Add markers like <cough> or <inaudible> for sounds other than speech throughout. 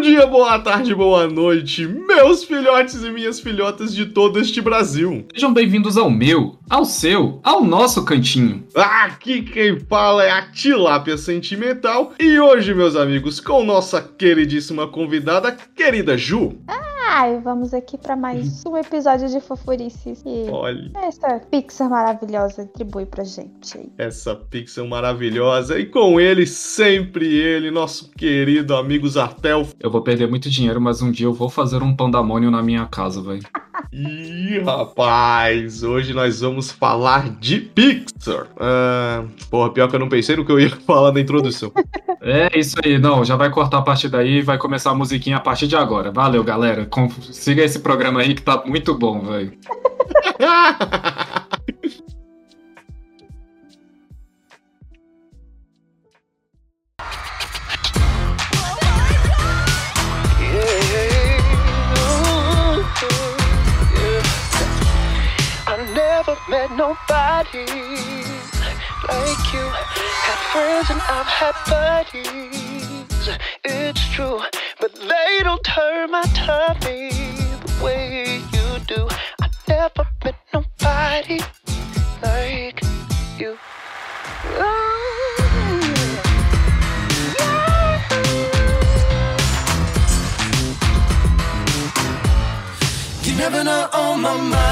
Bom dia, boa tarde, boa noite, meus filhotes e minhas filhotas de todo este Brasil. Sejam bem-vindos ao meu, ao seu, ao nosso cantinho. Aqui quem fala é a Tilápia Sentimental e hoje, meus amigos, com nossa queridíssima convidada, querida Ju. Ai, vamos aqui para mais um episódio de Fofurices. E Olha, essa Pixar maravilhosa atribui pra gente aí. essa pixel maravilhosa e com ele, sempre ele, nosso querido amigo Zartel. Eu vou perder muito dinheiro, mas um dia eu vou fazer um pandemônio na minha casa, velho. <laughs> Ih, rapaz, hoje nós vamos falar de Pixar. Ah, porra, pior que eu não pensei no que eu ia <laughs> falar na introdução. É isso aí, não, já vai cortar a partir daí e vai começar a musiquinha a partir de agora. Valeu, galera. Siga esse programa aí que tá muito bom, velho. <laughs> never met nobody like you. I've had friends and I've had buddies. It's true, but they don't turn my tummy the way you do. I never met nobody like you. You never know on my mind,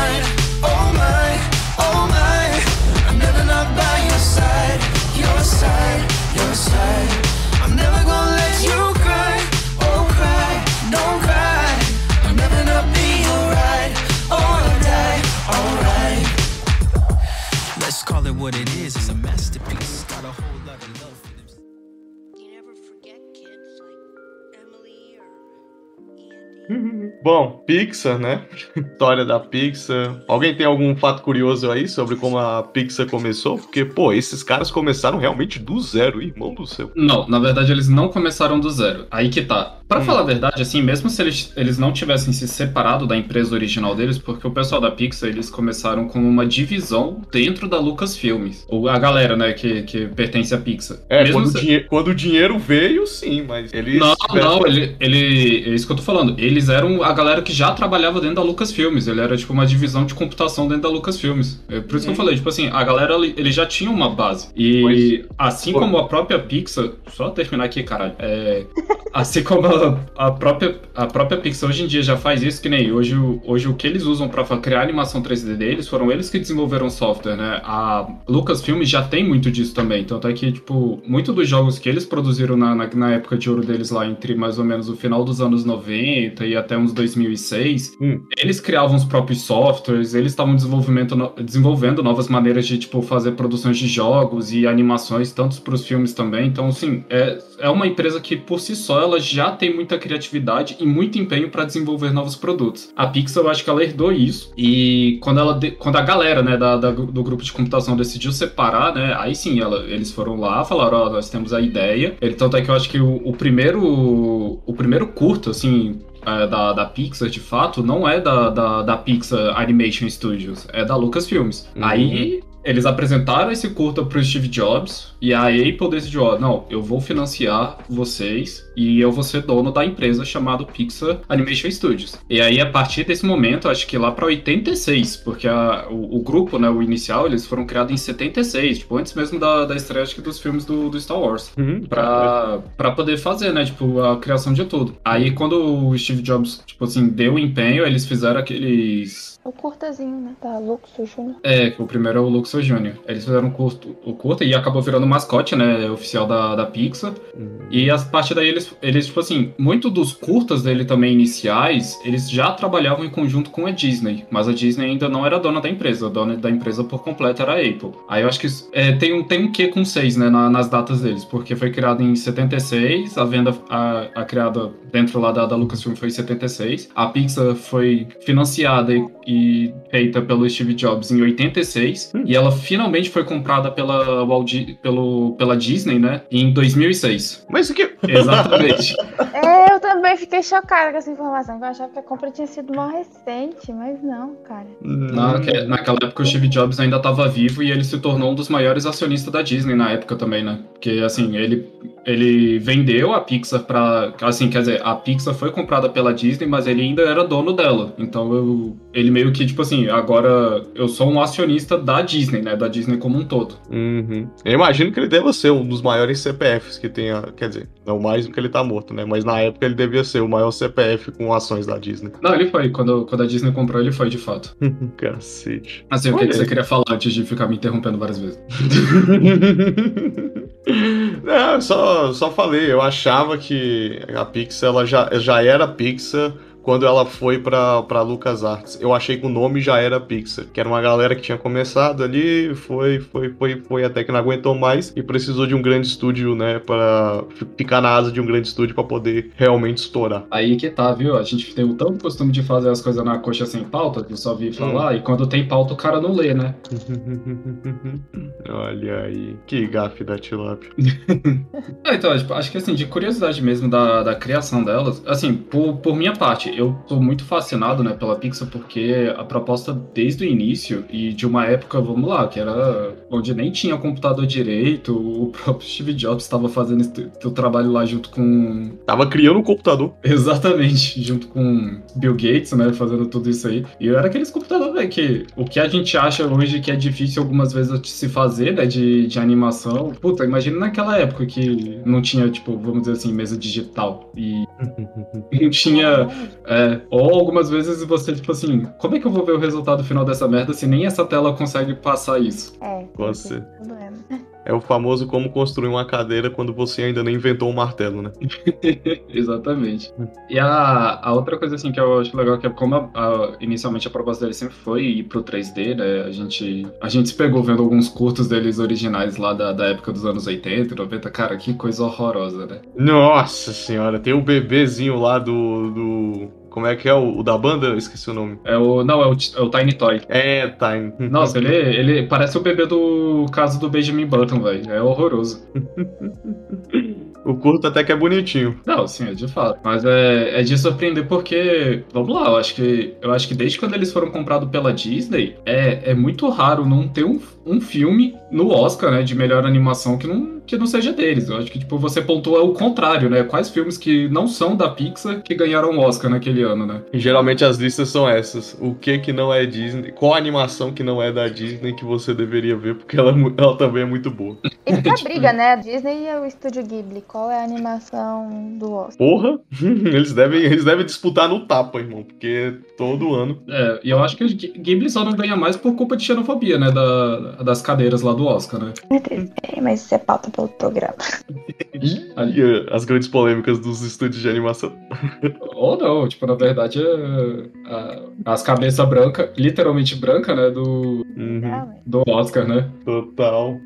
side, your side. I'm never gonna let you cry, oh cry, don't cry. I'm never not be alright, or die, alright. Let's call it what it is, it's a masterpiece. <laughs> Bom, Pixar, né? História da Pixar. Alguém tem algum fato curioso aí sobre como a Pixar começou? Porque, pô, esses caras começaram realmente do zero, irmão do céu. Não, na verdade eles não começaram do zero. Aí que tá. Pra Hum. falar a verdade, assim, mesmo se eles, eles não tivessem se separado da empresa original deles, porque o pessoal da Pixar, eles começaram como uma divisão dentro da Lucasfilmes. Ou a galera, né, que, que pertence à Pixar. É, Mesmo quando, o se- dinhe- quando o dinheiro veio, sim, mas eles. Não, não, ele, ele. É isso que eu tô falando. Eles eram a galera que já trabalhava dentro da Lucasfilmes. Ele era tipo uma divisão de computação dentro da Lucasfilmes. É por isso que eu Hum. falei, tipo assim, a galera eles já tinham uma base. E Pois. assim Pô. como a própria Pixar. Só terminar aqui, caralho. É, <laughs> assim como a, a própria, a própria Pixar hoje em dia já faz isso, que nem hoje, o- hoje o que eles usam pra fa- criar animação 3D deles foram eles que desenvolveram o software, né? A Lucasfilmes já tem muito disso também. Tanto é que, tipo, muito dos jogos que eles produziram na, na, na época de ouro deles lá, entre mais ou menos o final dos anos 90 e até uns 2006, Hum. eles criavam os próprios softwares, eles estavam desenvolvendo novas maneiras de, tipo, fazer produções de jogos e animações, tanto para os filmes também. Então, assim, é, é uma empresa que, por si só, ela já tem muita criatividade e muito empenho para desenvolver novos produtos. A Pixar, eu acho que ela herdou isso. E quando, ela de- quando a galera, né, da, da- do grupo de computação decidiu separar, né, aí sim, ela- eles foram lá, falaram, ó, nós temos a ideia. Ele, tanto é que eu acho que o, o primeiro, o primeiro curto, assim, da, da Pixar, de fato, não é da, da, da Pixar Animation Studios, é da Lucasfilms. Uhum. Aí eles apresentaram esse curta pro Steve Jobs e a Apple decidiu, ó, não, eu vou financiar vocês e eu vou ser dono da empresa chamada Pixar Animation Studios. E aí, a partir desse momento, acho que lá pra 86, porque a- o, o grupo, né, o inicial, eles foram criados em 76, tipo, antes mesmo da, da estreia acho que, dos filmes do, do Star Wars Uhum. pra, pra poder fazer, né? Tipo, a criação de tudo. Aí quando o Steve Jobs, tipo assim, deu o empenho, eles fizeram aqueles. O curtazinho, né? Da Luxo Júnior. É, que o primeiro é o Luxor Jr. Eles fizeram o curto, o curto e acabou virando o mascote, né? Oficial da, da Pixar. Uhum. E a partir daí eles, eles, tipo assim, muito dos curtas dele também iniciais, eles já trabalhavam em conjunto com a Disney. Mas a Disney ainda não era dona da empresa. A dona da empresa por completo era a Apple. Aí eu acho que é, tem, um, tem um quê com 6, né, na- nas datas deles. Porque foi criado em 76, a venda, a, a criada dentro lá da, da Lucasfilm foi em 76. A Pixar foi financiada e, e feita pelo Steve Jobs em 86. E ela finalmente foi comprada pela, Walt Di- pelo, pela Disney, né, em 2006. Mas o que. Exatamente. <laughs> É, eu também fiquei chocada com essa informação. Eu achava que a compra tinha sido mal recente, mas não, cara. Na, que- naquela época o Steve Jobs ainda estava vivo e ele se tornou um dos maiores acionistas da Disney na época também, né? Porque assim, ele, ele vendeu a Pixar pra. Assim, quer dizer, a Pixar foi comprada pela Disney, mas ele ainda era dono dela. Então eu, ele meio que, tipo assim, agora eu sou um acionista da Disney, né? Da Disney como um todo. Uhum. Eu imagino que ele deva ser um dos maiores CPFs que tenha. Quer dizer, não mais do que ele tá morto, né? Mas na época ele devia ser o maior CPF com ações da Disney. Não, ele foi. Quando, quando a Disney comprou, ele foi de fato. <laughs> Cacete. Assim, o que, Olha que você queria falar antes de ficar me interrompendo várias vezes? <laughs> Não, <laughs> eu só, só falei, eu achava que a Pixar ela já, já era Pixar quando ela foi pra, pra LucasArts. Eu achei que o nome já era Pixar, que era uma galera que tinha começado ali, foi, foi, foi, foi até que não aguentou mais e precisou de um grande estúdio, né, para ficar na asa de um grande estúdio pra poder realmente estourar. Aí que tá, viu? A gente tem o tanto costume de fazer as coisas na coxa sem pauta, que eu só vi falar, e quando tem pauta o cara não lê, né? <laughs> Olha aí, que gafe da tilápia. <laughs> É, então, tipo, acho que assim, de curiosidade mesmo da, da criação delas, assim, por, por minha parte, eu tô muito fascinado, né, pela Pixar, porque a proposta desde o início e de uma época, vamos lá, que era onde nem tinha computador direito, o próprio <laughs> Steve Jobs estava fazendo esse- o trabalho lá junto com. Tava criando um computador. <laughs> Exatamente, junto com Bill Gates, né, fazendo tudo isso aí. E era aqueles computadores, velho, que o que a gente acha hoje que é difícil algumas vezes se fazer, né, de, de animação. Puta, imagina naquela época que não tinha, tipo, vamos dizer assim, mesa digital. E <laughs> não tinha. É, ou algumas vezes você, tipo assim, como é que eu vou ver o resultado final dessa merda se nem essa tela consegue passar isso? É, Com esse <laughs> é o famoso como construir uma cadeira quando você ainda nem inventou um martelo, né? <laughs> Exatamente. E a, a outra coisa assim que eu acho legal que é como a- a- inicialmente a proposta dele sempre foi ir pro 3D, né? A gente, a gente se pegou vendo alguns curtos deles originais lá da, da época dos anos 80, 90. Cara, que coisa horrorosa, né? Nossa senhora, tem o bebezinho lá do. do como é que é o, o da banda? Eu esqueci o nome. É o. Não, é o, é o Tiny Toy. É, Time. <laughs> Nossa, ele, ele parece o bebê do caso do Benjamin Button, velho. É horroroso. O curto até que é bonitinho. Não, sim, é de fato. Mas é, é de surpreender porque, vamos lá, eu acho que eu acho que desde quando eles foram comprados pela Disney, é, é muito raro não ter um, um filme no Oscar, né, de melhor animação que não, que não seja deles. Eu acho que, tipo, você pontua o contrário, né? Quais filmes que não são da Pixar que ganharam o Oscar naquele ano, né? E geralmente as listas são essas. O que que não é Disney? Qual animação que não é da Disney que você deveria ver? Porque ela, é ela também é muito boa. Isso que é a briga, né? A Disney e o Estúdio Ghibli. Qual é a animação do Oscar? Porra! <laughs> Eles devem, eles devem disputar no tapa, irmão. Porque todo ano. É, e eu acho que Ghibli só não ganha mais por culpa de xenofobia, né? Da, das cadeiras lá do Oscar, né? É, mas isso é pauta para outro programa. E eh, as grandes polêmicas dos estúdios de animação. <laughs> Ou não, tipo, na verdade, é, a- as cabeças brancas, literalmente branca, né? Do, Uhum, Realmente. do Oscar, né? total.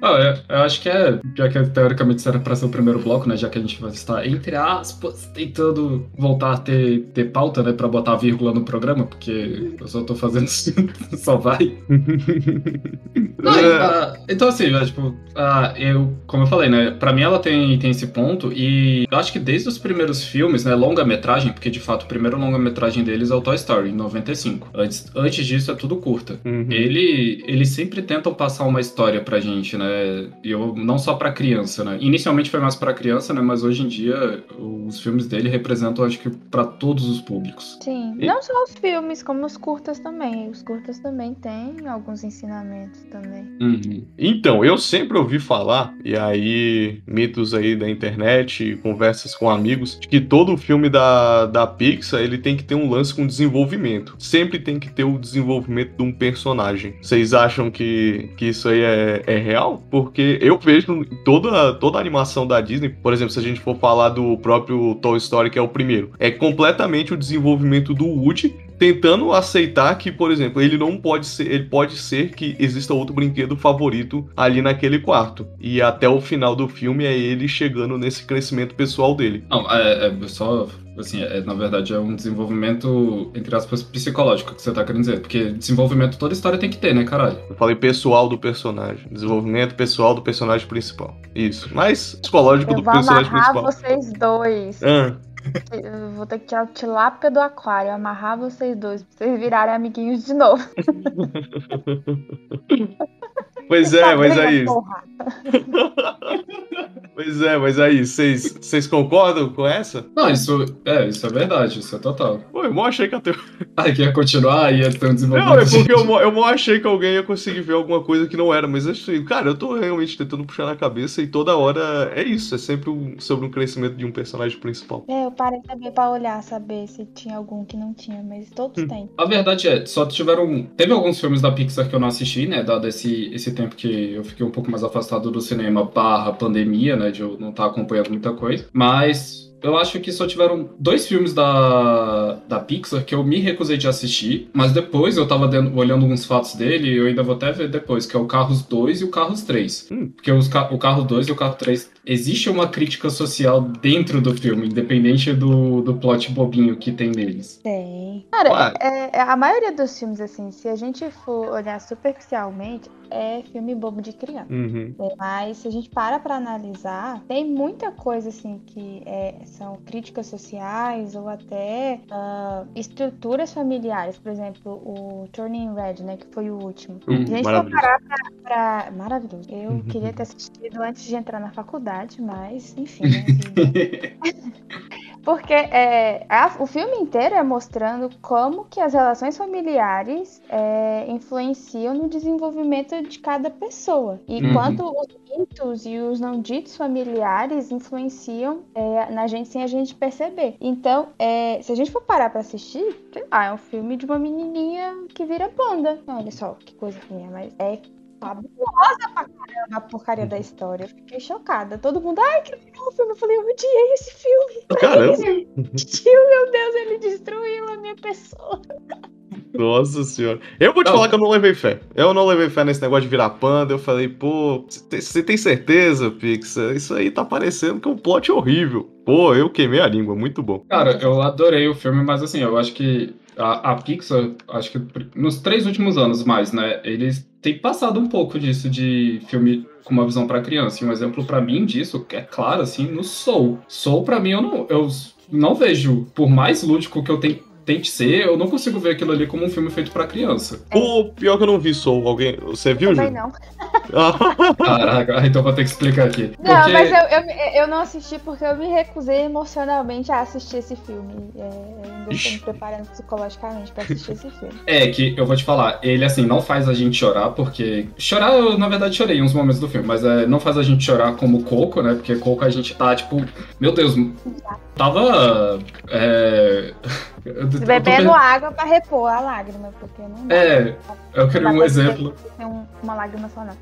Ah, é, eu acho que é, já que teoricamente isso era pra ser o primeiro bloco, né? Já que a gente vai estar, entre aspas, tentando voltar a ter, ter pauta, né? Pra botar vírgula no programa, porque eu só tô fazendo isso, <laughs> só vai. <laughs> Não, É. ah, então, assim, tipo, ah, eu, como eu falei, né? Pra mim ela tem, tem esse ponto, e eu acho que desde os primeiros filmes, né? Longa-metragem, porque de fato o primeiro longa-metragem deles é o Toy Story, em 95. Antes, antes disso é tudo curta. Uhum. Ele, eles sempre tentam passar uma história pra gente, né? E eu, não só pra criança, né? Inicialmente foi mais pra criança, né? Mas hoje em dia os filmes dele representam, acho que, pra todos os públicos. Sim. E- Não só os filmes, como os curtas também. Os curtas também têm alguns ensinamentos também. Uhum. Então, eu sempre ouvi falar, e aí, mitos aí da internet, conversas com amigos, de que todo filme da, da Pixar, ele tem que ter um lance com desenvolvimento. Sempre tem que ter o desenvolvimento de um personagem. Vocês acham que, que isso aí é, é real? Porque eu vejo toda, toda a animação da Disney, por exemplo, se a gente for falar do próprio Toy Story, que é o primeiro, é completamente o desenvolvimento do Woody tentando aceitar que, por exemplo, ele não pode ser, ele pode ser que exista outro brinquedo favorito ali naquele quarto. E até o final do filme é ele chegando nesse crescimento pessoal dele. Não, é, é só. Assim, é, na verdade é um desenvolvimento, entre aspas, psicológico que você tá querendo dizer. Porque desenvolvimento toda história tem que ter, né, caralho? Eu falei pessoal do personagem, desenvolvimento pessoal do personagem principal. Isso. Mas psicológico Eu do vou personagem amarrar principal. vocês dois. Ah, Eu vou ter que tirar o tilápia do aquário, amarrar vocês dois, pra vocês virarem amiguinhos de novo. <laughs> pois é, Essa mas briga, aí. porra. <laughs> Pois é, mas aí, vocês vocês concordam com essa? Não, isso é, isso é verdade, isso é total. Pô, eu mó achei que até. <laughs> Ah, que ia continuar, ia ter um desenvolvimento. Não, é porque eu, mó- eu mó achei que alguém ia conseguir ver alguma coisa que não era, mas assim, cara, eu tô realmente tentando puxar na cabeça e toda hora é isso, é sempre um- sobre um crescimento de um personagem principal. É, eu parei também pra olhar, saber se tinha algum que não tinha, mas todos Hum. têm. A verdade é, só tiveram. Teve alguns filmes da Pixar que eu não assisti, né? Dado esse, esse tempo que eu fiquei um pouco mais afastado do cinema barra pandemia, né? De eu não estar acompanhando muita coisa. Mas. Eu acho que só tiveram dois filmes da, da Pixar que eu me recusei de assistir, mas depois eu tava dando- olhando alguns fatos dele e eu ainda vou até ver depois, que é o Carros 2 e o Carros 3. Hum. Porque os, o Carro 2 e o Carro 3, existe uma crítica social dentro do filme, independente do, do plot bobinho que tem neles. Tem. Cara, é- é- a maioria dos filmes, assim, se a gente for olhar superficialmente, é filme bobo de criança. Uhum. Mas se a gente para pra analisar, tem muita coisa assim que é- são críticas sociais ou até ah, estruturas familiares. Por exemplo, o Turning Red, né, que foi o último. Hum, Se a gente for maravilhoso. parar pra, pra- Maravilhoso. Eu Uhum. queria ter assistido antes de entrar na faculdade, mas enfim. né. <laughs> Porque é, a- o filme inteiro é mostrando como que as relações familiares é, influenciam no desenvolvimento de cada pessoa. E Uhum. quanto os ditos e os não ditos familiares influenciam é, na gente sem a gente perceber. Então, é, se a gente for parar pra assistir, sei lá, é um filme de uma menininha que vira panda. Olha só que coisa ruim, mas é fabulosa pra caramba a porcaria da história. Eu fiquei chocada. Todo mundo, ai, que legal o filme. Eu falei, eu odiei esse filme. Caramba, Tio, meu Deus, ele destruiu a minha pessoa. nossa senhora. Eu vou te Não. falar que eu não levei fé. Eu não levei fé nesse negócio de virar panda. Eu falei, pô, você tem- você tem certeza, Pixar? Isso aí tá parecendo que é um plot horrível. Pô, eu queimei a língua, muito bom. Cara, eu adorei o filme, mas assim, eu acho que a, a Pixar, acho que nos três últimos anos mais, né, eles têm passado um pouco disso de filme com uma visão pra criança. E um exemplo pra mim disso, é claro, assim, no Soul. Soul, pra mim, eu não, eu não vejo, por mais lúdico que eu ten- tente ser, eu não consigo ver aquilo ali como um filme feito pra criança. Pô, pior que eu não vi Soul. Alguém. Você viu, Também Ju? não. <laughs> Ah, Caraca, então vou ter que explicar aqui. Não, Porque- mas eu, eu, eu não assisti porque eu me recusei emocionalmente a assistir esse filme. É, eu ainda estou me preparando psicologicamente pra assistir esse filme. É, que eu vou te falar, ele assim, não faz a gente chorar, porque. Chorar, eu na verdade chorei em uns momentos do filme, mas é, não faz a gente chorar como Coco, né? Porque Coco a gente tá, tipo, meu Deus, tava. É. eu tô- eu Bebendo água pra repor a lágrima, porque não dá. É, eu queria Não um dá exemplo. ter um- uma lágrima só, não.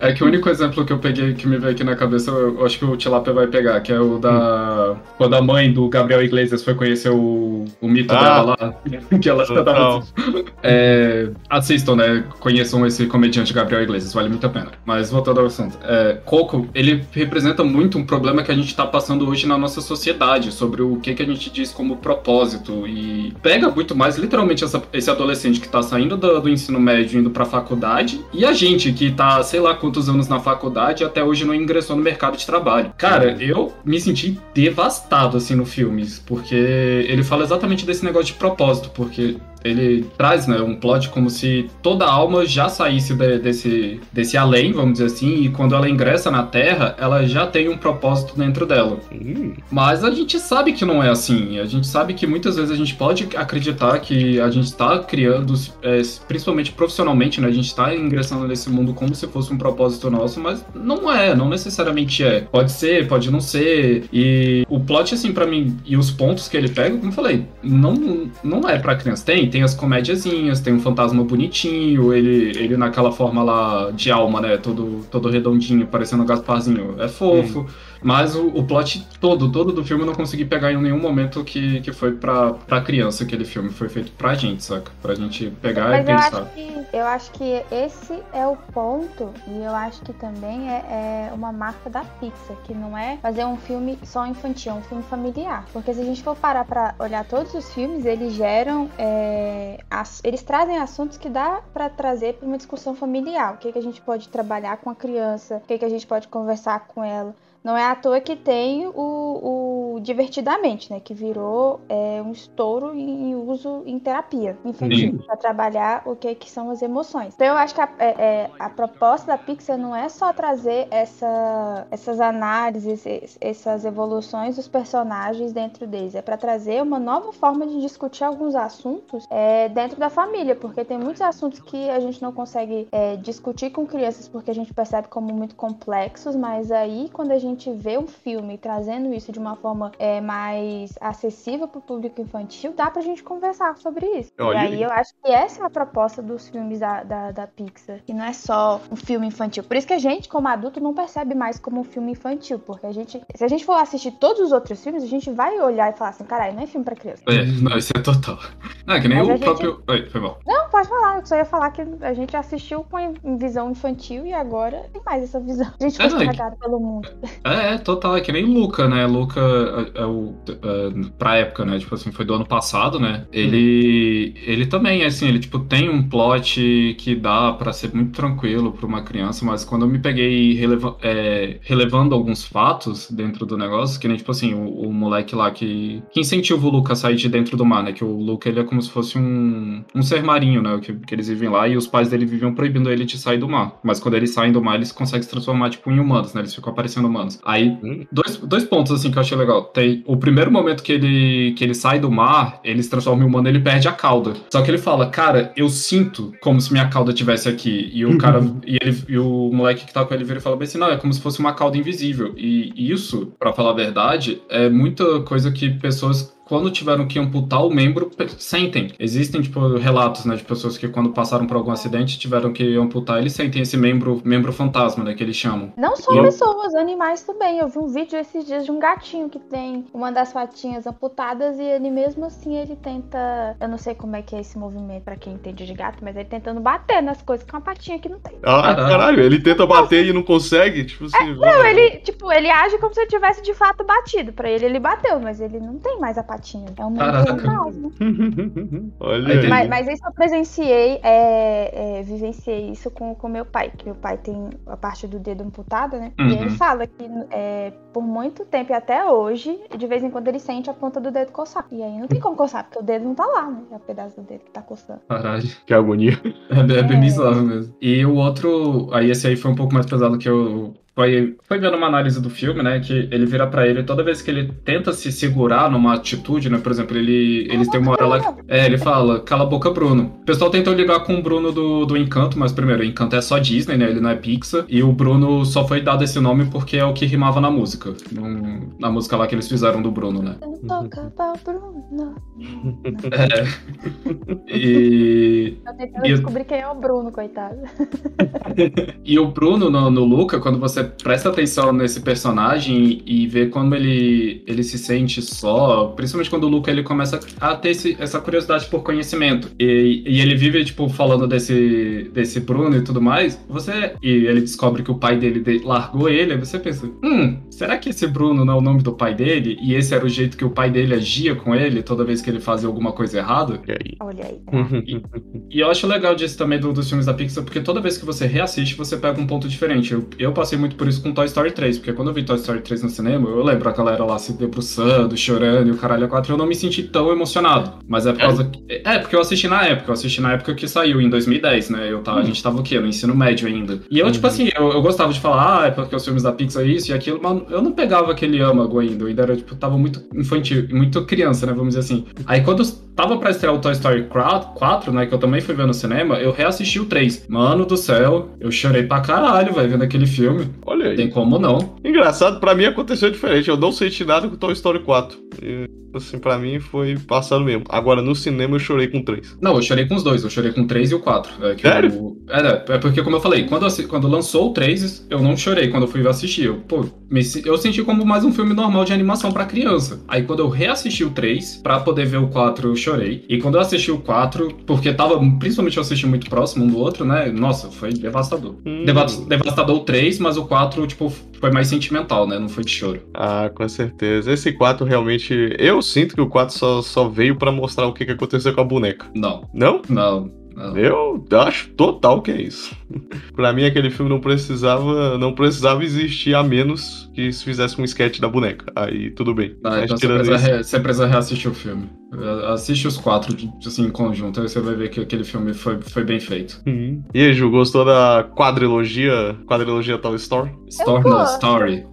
É que o único exemplo que eu peguei que me veio aqui na cabeça, eu eu acho que o Tilapia vai pegar, que é o da. Quando a mãe do Gabriel Iglesias foi conhecer o, o mito Ah. dela lá. <laughs> Que ela tava Total. <laughs> É, assistam, né? Conheçam esse comediante Gabriel Iglesias, vale muito a pena. Mas voltando ao assunto, é, Coco, ele representa muito um problema que a gente tá passando hoje na nossa sociedade, sobre o que, que a gente diz como propósito. E pega muito mais, literalmente, essa- esse adolescente que tá saindo do, do ensino médio, indo pra faculdade, e a gente que tá, sei lá quantos anos na faculdade e até hoje não ingressou no mercado de trabalho. Cara, eu me senti devastado, assim, no filme, porque ele fala exatamente desse negócio de propósito, porque ele traz né, um plot como se toda alma já saísse de- desse, desse além, vamos dizer assim, e quando ela ingressa na Terra, ela já tem um propósito dentro dela. Hum, Mas a gente sabe que não é assim. A gente sabe que muitas vezes a gente pode acreditar que a gente está criando, é, principalmente profissionalmente, né? A gente está ingressando nesse mundo como se fosse um propósito nosso, mas não é, não necessariamente é. Pode ser, pode não ser. E o plot, assim, pra mim, e os pontos que ele pega, como eu falei, não, não é pra criança. Tem, tem as comédiazinhas, tem um fantasma bonitinho, ele, ele naquela forma lá de alma, né? Todo, todo redondinho, parecendo um Gasparzinho. É fofo. Mas o, o plot todo, todo do filme eu não consegui pegar em nenhum momento que, que foi pra, pra criança aquele filme. Foi feito pra gente, saca? Pra gente pegar Mas e eu pensar. acho, que, eu acho que esse é o ponto, e eu acho que também é, é uma marca da Pixar, que não é fazer um filme só infantil, é um filme familiar. Porque se a gente for parar pra olhar todos os filmes, eles geram. é, ass- eles trazem assuntos que dá pra trazer pra uma discussão familiar. O que, que a gente pode trabalhar com a criança, o que, que a gente pode conversar com ela. Não é à toa que tem o, o Divertidamente, né? Que virou é, um estouro em uso em terapia infantil. Para trabalhar o que, que são as emoções. Então eu acho que a, é, é, a proposta da Pixar não é só trazer essa, essas análises, es- essas evoluções dos personagens dentro deles. É para trazer uma nova forma de discutir alguns assuntos é, dentro da família. Porque tem muitos assuntos que a gente não consegue é, discutir com crianças porque a gente percebe como muito complexos, mas aí quando a gente vê um filme trazendo isso de uma forma é, mais acessível para o público infantil, dá pra gente conversar sobre isso. Olha e aí aí. eu acho que essa é a proposta dos filmes da, da, da Pixar. E não é só um filme infantil. Por isso que a gente, como adulto, não percebe mais como um filme infantil. Porque a gente, se a gente for assistir todos os outros filmes, a gente vai olhar e falar assim, caralho, não é filme pra criança. É, não, isso é total. Não, é que nem Mas a o gente- próprio. Oi, foi mal. Não, pode falar. Eu só ia falar que a gente assistiu com visão infantil e agora tem mais essa visão. A gente foi É, não, é que- estragado pelo mundo. É, é, total, é que nem Luca, né? Luca é, é o. É, pra época, né? Tipo assim, foi do ano passado, né? Ele. Ele também, assim, ele tipo, tem um plot que dá pra ser muito tranquilo pra uma criança, mas quando eu me peguei releva- é, relevando alguns fatos dentro do negócio, que nem, tipo assim, o, o moleque lá que, que incentiva o Luca a sair de dentro do mar, né? Que o Luca ele é como se fosse um, um ser marinho, né? Que, que eles vivem lá e os pais dele viviam proibindo ele de sair do mar. Mas quando eles saem do mar, eles conseguem se transformar, tipo, em humanos, né? Eles ficam aparecendo humanos. Aí Hum. Dois, dois pontos assim que eu achei legal. Tem o primeiro momento que ele, que ele sai do mar, ele se transforma em humano, ele perde a cauda. Só que ele fala, cara, eu sinto como se minha cauda tivesse aqui. E o cara e ele e o moleque que tá com ele vira e fala bem assim, não, é como se fosse uma cauda invisível. E isso, pra falar a verdade, é muita coisa que pessoas quando tiveram que amputar o membro, sentem. Existem, tipo, relatos, né, de pessoas que quando passaram por algum acidente tiveram que amputar, eles sentem esse membro, membro fantasma, né, que eles chamam. Não só Eu- pessoas, animais também. Eu vi um vídeo esses dias de um gatinho que tem uma das patinhas amputadas e ele mesmo assim ele tenta. Eu não sei como é que é esse movimento pra quem entende de gato, mas ele tentando bater nas coisas com a patinha que não tem. Ah, Caralho. caralho, ele tenta bater e não consegue. Tipo assim. É, Não, ele, tipo, ele age como se ele tivesse de fato batido. Pra ele, ele bateu, mas ele não tem mais a patinha. É um fantasma. <laughs> Olha Mas, mas isso eu presenciei, é, é, vivenciei isso com o meu pai, que meu pai tem a parte do dedo amputada, né? Uhum. E ele fala que é, por muito tempo e até hoje, de vez em quando ele sente a ponta do dedo coçar. E aí não tem como coçar, porque o dedo não tá lá, né? É o pedaço do dedo que tá coçando. Caralho. Que agonia. É, bem- é bem É. bizarro mesmo. E o outro, aí esse aí foi um pouco mais pesado que eu. Foi, foi vendo uma análise do filme, né? Que ele vira pra ele toda vez que ele tenta se segurar numa atitude, né? Por exemplo, ele, eles têm uma hora lá. É, ele fala, cala a boca, Bruno. O pessoal tentou ligar com o Bruno do, do Encanto, mas primeiro, o Encanto é só Disney, né? Ele não é Pixar. E o Bruno só foi dado esse nome porque é o que rimava na música. Num- na música lá que eles fizeram do Bruno, né? Talk about Bruno. <laughs> É. E. Eu tentando E descobrir quem é o Bruno, coitado. <laughs> E o Bruno no, no Luca, quando você presta atenção nesse personagem e vê como ele, ele se sente só, principalmente quando o Luca ele começa a ter esse- essa curiosidade por conhecimento. E, e ele vive, tipo, falando desse, desse Bruno e tudo mais, você. E ele descobre que o pai dele de- largou ele, você pensa, hum, será que esse Bruno não é o nome do pai dele? E esse era o jeito que o pai dele agia com ele toda vez que ele fazia alguma coisa errada? E aí? Olha aí. <laughs> E eu acho legal disso também do- dos filmes da Pixar, porque toda vez que você reassiste, você pega um ponto diferente. Eu, eu passei muito por isso com Toy Story 3, porque quando eu vi Toy Story 3 no cinema, eu lembro a galera lá se debruçando, chorando e o caralho a quatro, eu não me senti tão emocionado. Mas é por causa. que- É, porque eu assisti na época, eu assisti na época que saiu, em 2010, né? Eu tava, A gente tava o quê? No ensino médio ainda. E eu, tipo Uhum. assim, eu, eu gostava de falar, ah, é porque os filmes da Pixar é isso e aquilo, mas eu não pegava aquele âmago ainda. Eu ainda era, tipo, tava muito infantil, muito criança, né? Vamos dizer assim. Aí quando tava pra estrear o Toy Story 4, né? Que eu também fui ver no cinema, eu reassisti o 3. Mano do céu, eu chorei pra caralho, vai vendo aquele filme. Olha aí. Tem como não. Engraçado, pra mim aconteceu diferente. Eu não senti nada com Toy Story 4. E, assim, pra mim foi passado mesmo. Agora, no cinema, eu chorei com 3. Não, eu chorei com os dois, eu chorei com o 3 e o 4. É, que Sério? o- é, né, é porque, como eu falei, quando, assi- quando lançou o 3, eu não chorei quando eu fui assistir. Eu, pô, me eu senti como mais um filme normal de animação pra criança. Aí quando eu reassisti o 3, pra poder ver o 4, eu chorei. E quando eu assisti o 4, porque tava, principalmente eu assisti muito próximo um do outro, né? Nossa, foi devastador. Hum. Deva- Devastador o 3, mas o 4, tipo, foi mais sentimental, né? Não foi de choro. Ah, com certeza. Esse 4 realmente. Eu sinto que o 4 só, só veio pra mostrar o que, que aconteceu com a boneca. Não, Não? não. Não. Eu acho total que é isso. <laughs> pra mim, aquele filme não precisava, não precisava existir a menos que se fizesse um sketch da boneca. Aí tudo bem. Mas então você precisa, isso- re- você precisa reassistir o filme. Assiste os quatro, assim, em conjunto, aí você vai ver que aquele filme foi, foi bem feito. Uhum. E aí, Ju, gostou da quadrilogia, quadrilogia Toy Story? Story no gosto. Story.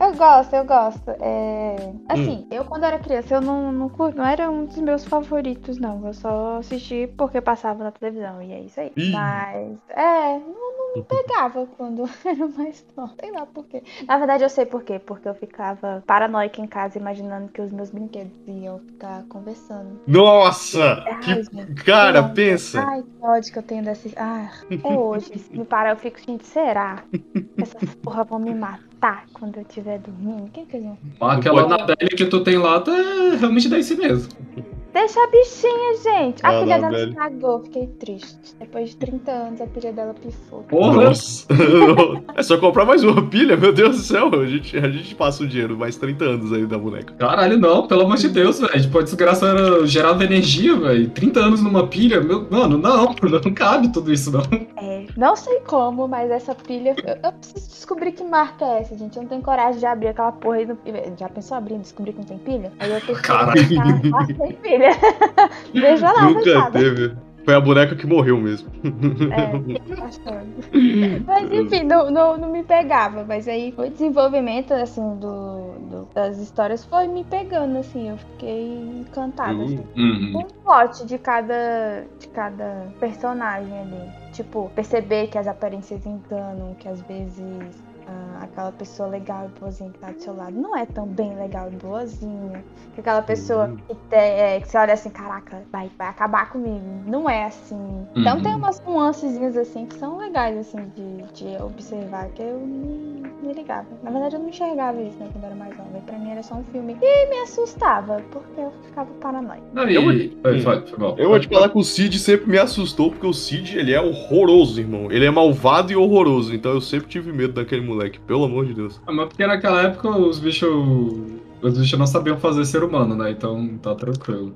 Eu gosto, eu gosto. É... Assim, eu quando era criança, eu não, não, não era um dos meus favoritos, não. Eu só assisti porque passava na televisão, e é isso aí. Ih. Mas, é, não, não me pegava quando <laughs> era mais nova. Sei lá por quê. Na verdade, eu sei por quê. Porque eu ficava paranoica em casa, imaginando que os meus brinquedos iam ficar conversando. Nossa! Ai, Que... gente. Cara, pensa! Ai, que ódio que eu tenho desse. Ah, é hoje. Se me parar, eu fico, gente, será? <laughs> Essas porra vão me matar quando eu estiver dormindo? Quem que eles vão Aquela Anabelle que tu tem lá tá realmente da esse mesmo. Deixa a bichinha, gente. A Ah, pilha não, dela velho. estragou, fiquei triste. Depois de 30 anos, a pilha dela pifou. Porra! Nossa! <laughs> é só comprar mais uma pilha, meu Deus do céu. A gente, a gente passa o dinheiro, mais 30 anos aí da boneca. Caralho, não, pelo amor de Deus, velho. Tipo, a desgraça era, gerava energia, velho. 30 anos numa pilha, meu, mano, não, <laughs> não cabe tudo isso, não. É, não sei como, mas essa pilha. Eu, eu preciso descobrir que marca é essa, gente. Eu não tenho coragem de abrir aquela porra aí. No... Já pensou abrindo, descobrir que não tem pilha? Aí eu tenho que Caralho. ah, tem Veja <laughs> lá, Nunca fechada. teve. Foi a boneca que morreu mesmo. É. <laughs> Mas enfim, não, não, não me pegava. Mas aí o desenvolvimento, assim, do, do- das histórias foi me pegando, assim. Eu fiquei encantada. Uhum. assim. Uhum. um plot de cada, de cada personagem ali. Tipo, perceber que as aparências enganam, que às vezes ah, aquela pessoa legal e boazinha que tá do seu lado não é tão bem legal e boazinha. Que aquela pessoa Uhum. que, te- é, que você olha assim, caraca, vai, vai acabar comigo. Não é assim. Então Uhum. tem umas nuancezinhas assim que são legais, assim, de, de observar, que eu não me ligava. Na verdade, eu não enxergava isso, né, quando eu era mais nova. Pra mim era só um filme e me assustava, porque eu ficava paranoica. Não, Eu vou- e... Oi, foi, foi bom. Eu vou te falar que o Cid sempre me assustou, porque o Cid, ele é horroroso, irmão. Ele é malvado e horroroso, então eu sempre tive medo daquele moleque, pelo amor de Deus. Ah, Mas porque naquela época os bichos. Os bichos não sabiam fazer ser humano, né? Então tá tranquilo.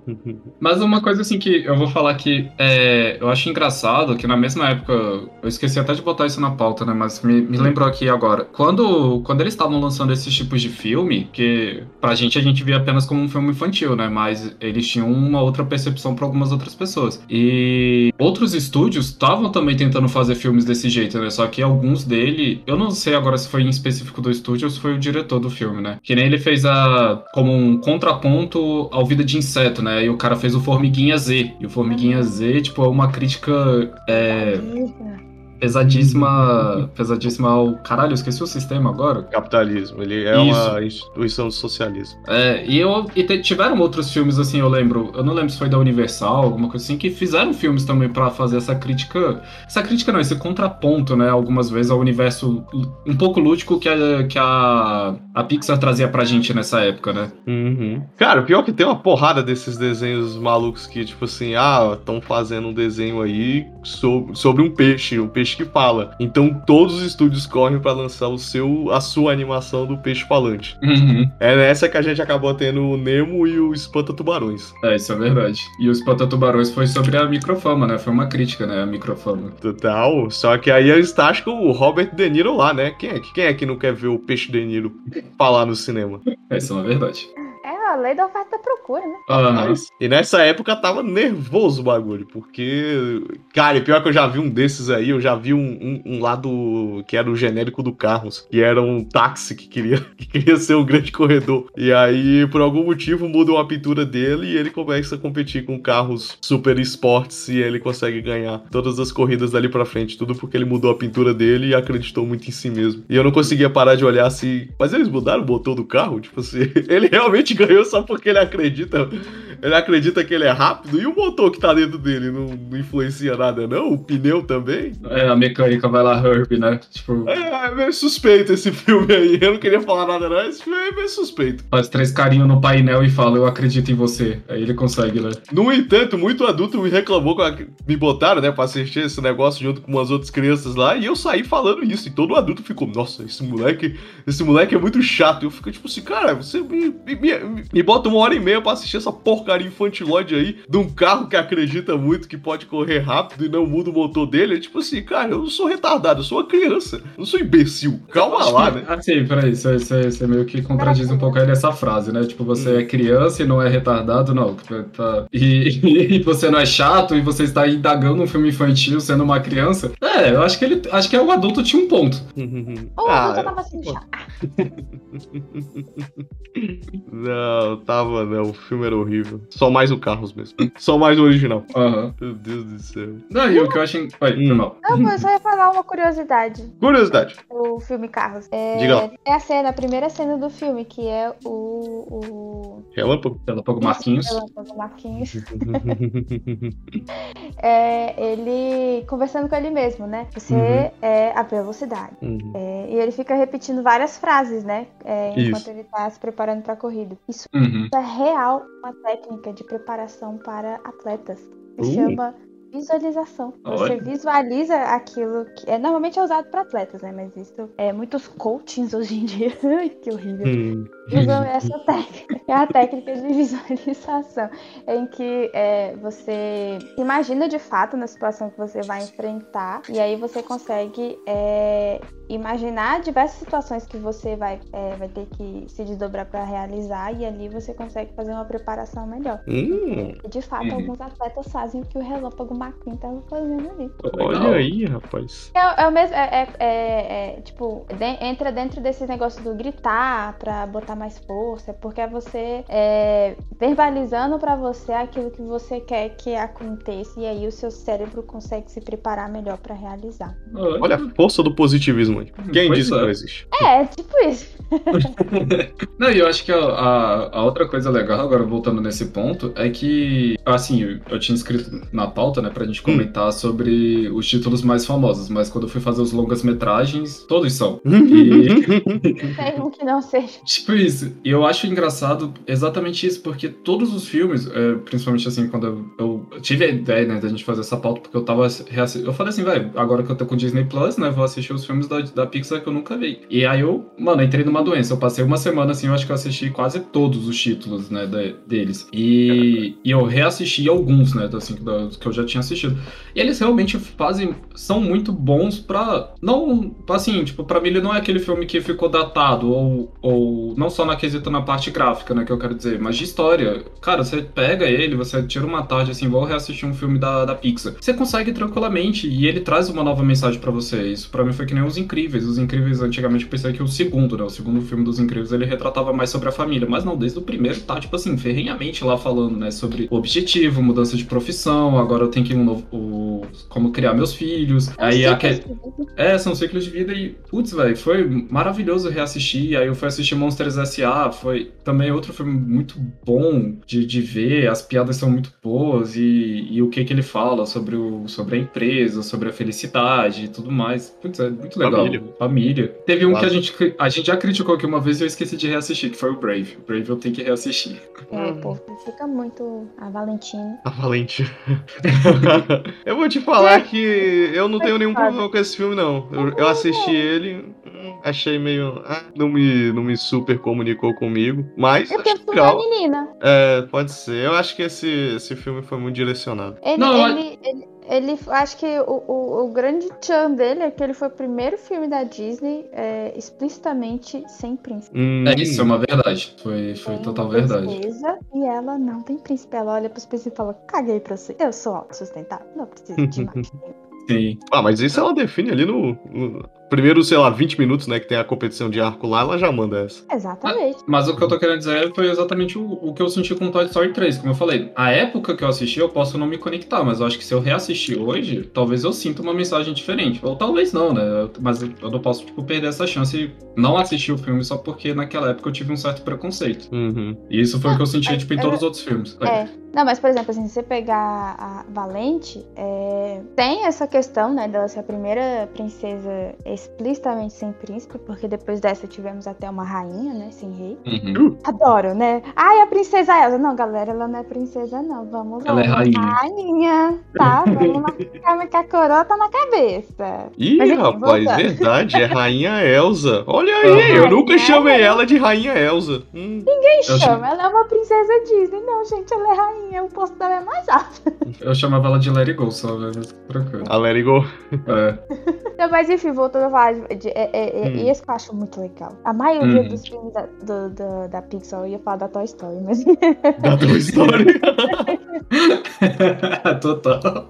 Mas uma coisa assim que eu vou falar que é, eu acho engraçado que na mesma época, eu esqueci até de botar isso na pauta, né? Mas me, me lembrou aqui agora. Quando, quando eles estavam lançando esses tipos de filme, que pra gente a gente via apenas como um filme infantil, né? Mas eles tinham uma outra percepção pra algumas outras pessoas. E outros estúdios estavam também tentando fazer filmes desse jeito, né? Só que alguns dele, eu não sei agora se foi em específico do estúdio ou se foi o diretor do filme, né? Que nem ele fez a como um contraponto ao Vida de Inseto, né? E o cara fez o Formiguinha Z. E o Formiguinha Z, tipo, é uma crítica é, pesadíssima. Pesadíssima ao. Caralho, eu esqueci o sistema agora. Capitalismo, ele é uma instituição de socialismo. É, e, eu, e te- tiveram outros filmes, assim, eu lembro. Eu não lembro se foi da Universal, alguma coisa assim, que fizeram filmes também pra fazer essa crítica. Essa crítica não, esse contraponto, né? Algumas vezes ao universo um pouco lúdico que a, que a, a Pixar trazia pra gente nessa época, né? Uhum. Cara, pior que tem uma porrada desses desenhos malucos que, tipo assim, ah, estão fazendo um desenho aí sobre, sobre um peixe, um peixe que fala. Então todos os estúdios correm pra lançar o seu, a sua animação do peixe falante. Uhum. É nessa que a gente acabou tendo o Nemo e o Espanta Tubarões. É, isso é verdade. E os Pantatubarões foi sobre a microfama, né? Foi uma crítica, né? A microfama. Total. Só que aí eles tascam o Robert De Niro lá, né? Quem é, que- quem é que não quer ver o peixe De Niro falar no cinema? É, isso é uma verdade. A lei da oferta e procura, né? Mas- E nessa época tava nervoso o bagulho, porque. Cara, e pior que eu já vi um desses aí, eu já vi um, um, um lá do. que era o genérico do Carros, que era um táxi que queria, <laughs> que queria ser um grande corredor. E aí, por algum motivo, mudam a pintura dele e ele começa a competir com carros super esportes e ele consegue ganhar todas as corridas dali pra frente. Tudo porque ele mudou a pintura dele e acreditou muito em si mesmo. E eu não conseguia parar de olhar assim. Mas eles mudaram o motor do carro? Tipo assim, <laughs> ele realmente ganhou <laughs> só porque ele acredita. Ele acredita que ele é rápido e o motor que tá dentro dele não, não influencia nada, não? O pneu também? É, a mecânica vai lá, Herb, né? Tipo, É, é meio suspeito esse filme aí. Eu não queria falar nada, não. Esse filme é meio suspeito. faz três carinhos no painel e fala, eu acredito em você. Aí ele consegue, né? No entanto, muito adulto me reclamou, me botaram, né, pra assistir esse negócio junto com umas outras crianças lá, e eu saí falando isso. E todo adulto ficou, nossa, esse moleque, esse moleque é muito chato. Eu fico tipo assim, cara, você me, me, me- me bota uma hora e meia pra assistir essa porcaria porcaria infantilóide aí de um carro que acredita muito que pode correr rápido e não muda o motor dele. É tipo assim, cara, eu não sou retardado, eu sou uma criança. Eu não sou imbecil. Calma lá, né? Assim, peraí, você, você, você meio que contradiz um pouco aí nessa frase, né? Tipo, você é criança e não é retardado, não. Tá- E, <laughs> e você não é chato e você está indagando um filme infantil sendo uma criança. É, eu acho que ele. Acho que é o adulto tinha um ponto. <laughs> Ou Ah, eu tava sendo <laughs> chato. Não, tava não. O filme era horrível. Só mais o Carros mesmo. Só mais o original. Aham. Meu Deus do céu. Não, e o que eu acho. Oi, foi Hum. mal. Não, eu só ia falar uma curiosidade. Curiosidade. O filme Carros. É, Diga lá. é a cena, a primeira cena do filme, que é o. o... Relâmpago. Relâmpago Marquinhos. Relâmpago Marquinhos. <laughs> É, ele conversando com ele mesmo, né? Você Uhum. é a velocidade. Uhum. É, e ele fica repetindo várias frases, né? É, enquanto Isso. ele tá se preparando pra corrida. Isso Uhum. é real uma técnica de preparação para atletas. Se Uh. chama visualização. Você Olha. visualiza aquilo que é normalmente é usado para atletas, né? Mas isso é muitos coachings hoje em dia. <laughs> Ai, que horrível. Hum. usam essa técnica. É a técnica de visualização, em que é, você imagina de fato na situação que você vai enfrentar, e aí você consegue é, imaginar diversas situações que você vai, é, vai ter que se desdobrar para realizar, e ali você consegue fazer uma preparação melhor. Hum. E de fato, Uhum. alguns atletas fazem o que o Relâmpago McQueen estava fazendo ali. Olha aí, rapaz. É, é o mesmo, é, é- é- é, tipo, de- entra dentro desse negócio do gritar pra botar mais força, porque é você é, verbalizando pra você aquilo que você quer que aconteça e aí o seu cérebro consegue se preparar melhor pra realizar. Olha a força do positivismo Quem Pois disse que é. não existe? É, tipo isso. <laughs> Não, e eu acho que a, a- a outra coisa legal, agora voltando nesse ponto, é que, assim, eu, eu tinha escrito na pauta, né, pra gente comentar sobre os títulos mais famosos, mas quando eu fui fazer os longas-metragens, todos são. <laughs> E, Tem um que não seja. tipo isso. E eu acho engraçado exatamente isso, porque todos os filmes, é, principalmente assim, quando eu, eu tive a ideia, né, da gente fazer essa pauta, porque eu tava reassistindo. Eu falei assim, velho, agora que eu tô com o Disney Plus, né, vou assistir os filmes da, da Pixar que eu nunca vi. E aí eu, mano, entrei numa doença. Eu passei uma semana assim, eu acho que eu assisti quase todos os títulos, né, da- deles. E, e eu reassisti alguns, né, assim, da- que eu já tinha assistido. E eles realmente fazem, são muito bons pra, não, assim, tipo, pra mim ele não é aquele filme que ficou datado, ou, ou não só na quesita na parte gráfica, né, que eu quero dizer, mas de história. Cara, você pega ele, você tira uma tarde assim, vou reassistir um filme da, da Pixar. Você consegue tranquilamente, e ele traz uma nova mensagem pra você. Isso pra mim foi que nem Os. Os Incríveis, antigamente eu pensei que o segundo, né, o segundo filme dos Incríveis, ele retratava mais sobre a família, mas não, desde o primeiro tá, tipo assim, ferrenhamente lá falando, né, sobre o objetivo, mudança de profissão, agora eu tenho que ir um novo, o, como criar meus filhos. É Aí aquele... vida. É, são ciclos de vida e, putz, velho, foi maravilhoso reassistir. Aí eu fui assistir Monsters S.A., foi também outro filme muito bom de, de ver, as piadas são muito boas e, e o que que ele fala sobre, o, sobre a empresa, sobre a felicidade e tudo mais. Putz, é muito legal. Família. Família. Teve um que a Claro. gente, a gente já criticou aqui uma vez e eu esqueci de reassistir, que foi o Brave. O Brave eu tenho que reassistir. É, o povo fica muito a Valentina. A Valente. <laughs> eu vou te falar que eu não tenho nenhum problema com esse filme, não. Eu, eu assisti ele, hum, achei meio. ah, não, me, não me super comunicou comigo. Mas É porque é legal. menina. É, pode ser. Eu acho que esse, esse filme foi muito direcionado. Ele, Não, ele, ele, ele- acho que o, o, o grande tchan dele é que ele foi o primeiro filme da Disney é, explicitamente sem príncipe. Hum, É, isso é uma verdade. Foi, foi Tem total verdade. princesa E ela não tem príncipe. Ela olha pros príncipes e fala: caguei pra você. Eu sou autossustentável. Não preciso de <laughs> mais. ninguém." Sim. Ah, mas isso ela define ali no, no primeiro, sei lá, 20 minutos, né? Que tem a competição de arco lá, ela já manda essa. Exatamente. Mas o que eu tô querendo dizer foi exatamente o, o que eu senti com Toy Story 3. Como eu falei, a época que eu assisti, eu posso não me conectar, mas eu acho que se eu reassistir hoje, talvez eu sinta uma mensagem diferente. Ou talvez não, né? Mas eu não posso, tipo, perder essa chance e não assistir o filme só porque naquela época eu tive um certo preconceito. Uhum. E isso foi o que eu senti, É, tipo, em é- todos os outros filmes. É. Não, mas por exemplo, assim, se você pegar a Valente, é, tem essa questão, né, dela ser a primeira princesa explicitamente sem príncipe, porque depois dessa tivemos até uma rainha, né? Sem rei. Uhum. Adoro, né? Ai, a princesa Elsa. Não, galera, ela não é princesa, não. Vamos lá. Ela é rainha. Rainha, tá? Vamos marcar <laughs> que a coroa tá na cabeça. Ih, Mas enfim, rapaz, voltando. verdade, é Rainha Elsa. Olha aí, Ah, eu nunca Rainha chamei Elsa. ela de Rainha Elsa. Hum. Quem Eu chama? Ela é uma princesa Disney. Não, gente, ela é rainha. O posto dela é mais alto. Eu chamava ela de It Go, só, velho. Tranquilo. A It Go. É. Não, mas enfim, voltando falar de. é, é, é, Hum. Esse que eu acho muito legal. A maioria Hum. dos filmes da, do- do- da Pixar, eu ia falar da Toy Story, mas. Da tua história. <laughs> <laughs> Total.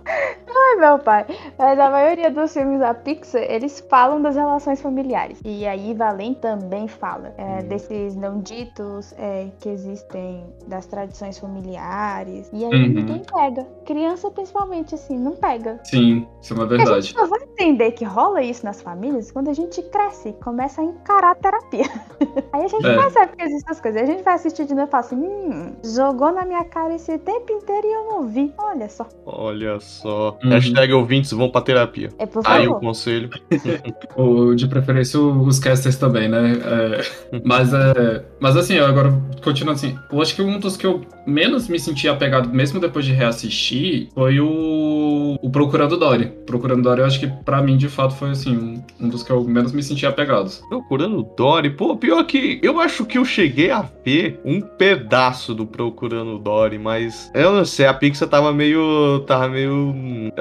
<laughs> Meu pai. Mas a maioria dos filmes da Pixar, eles falam das relações familiares. E aí, Valém também fala é, desses não ditos é, que existem das tradições familiares. E aí Uhum. ninguém pega. Criança, principalmente, assim, não pega. Sim, isso é uma A verdade. gente só vai entender que rola isso nas famílias quando a gente cresce e começa a encarar a terapia. <laughs> Aí a gente É. percebe que existem essas coisas. A gente vai assistir de novo e fala assim: hum, jogou na minha cara esse tempo inteiro e eu não vi. Olha só. Olha só. Uhum. Hashtag ouvintes vão pra terapia. É por Aí o favor. conselho. <laughs> Ou de preferência os casters também, né? É, mas é. Mas assim, eu agora continuando assim, eu acho que um dos que eu menos me senti apegado, mesmo depois de reassistir, foi o. O Procurando Dory. Procurando Dory, eu acho que pra mim, de fato, foi assim, um, um dos que eu menos me senti apegado. Procurando Dory. Pô, pior que eu acho que eu cheguei a ver um pedaço do Procurando Dory, mas eu não sei, a Pixar tava meio. tava meio.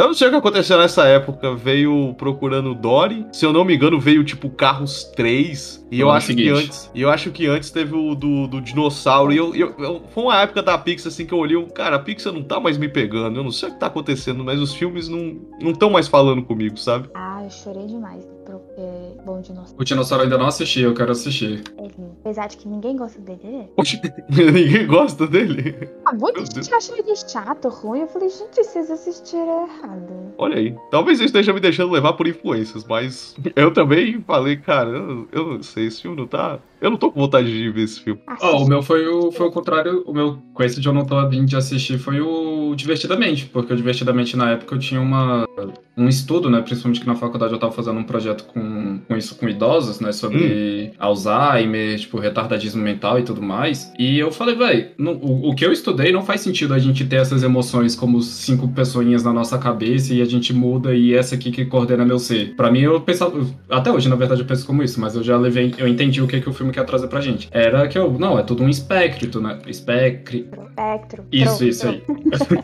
Eu não sei o que aconteceu nessa época. Veio Procurando Dory. Se eu não me engano, veio tipo Carros 3. E eu acho que antes. E eu acho que antes teve o do, do dinossauro. E eu, eu- eu- foi uma época da Pixar assim que eu olhei. Cara, a Pixar não tá mais me pegando. Eu não sei o que tá acontecendo, mas os filmes não estão mais falando comigo, sabe? Ah, eu chorei demais. Porque Bom Dinossauro O Dinossauro eu ainda não assisti, eu quero assistir. é. Apesar de que ninguém gosta dele. é. <laughs> Poxa, ninguém gosta dele. Ah, muita gente acha ele chato, ruim. Eu falei, gente, vocês assistiram errado. Olha aí. Talvez eu esteja me deixando levar por influências, mas eu também falei, cara, eu, eu não sei, esse filme não tá. Eu não tô com vontade de ver esse filme. Ó, o meu foi o, foi o contrário. O meu, com esse de eu não tô fim de assistir, foi o Divertidamente. Porque o Divertidamente, na época, eu tinha uma, um estudo, né? Principalmente que na faculdade eu tava fazendo um projeto com, com isso com idosos, né? Sobre Alzheimer, tipo, retardadismo mental e tudo mais. E eu falei, velho, o, o que eu estudei não faz sentido a gente ter essas emoções como cinco pessoinhas na nossa cabeça e a gente muda e essa aqui que coordena meu ser. Pra mim, eu pensava. Até hoje, na verdade, eu penso como isso, mas eu já levei. Eu entendi o que, que o filme quer trazer pra gente. Era que eu. Não, é tudo um espectro, né? Espectro. Espectro. Isso, isso aí.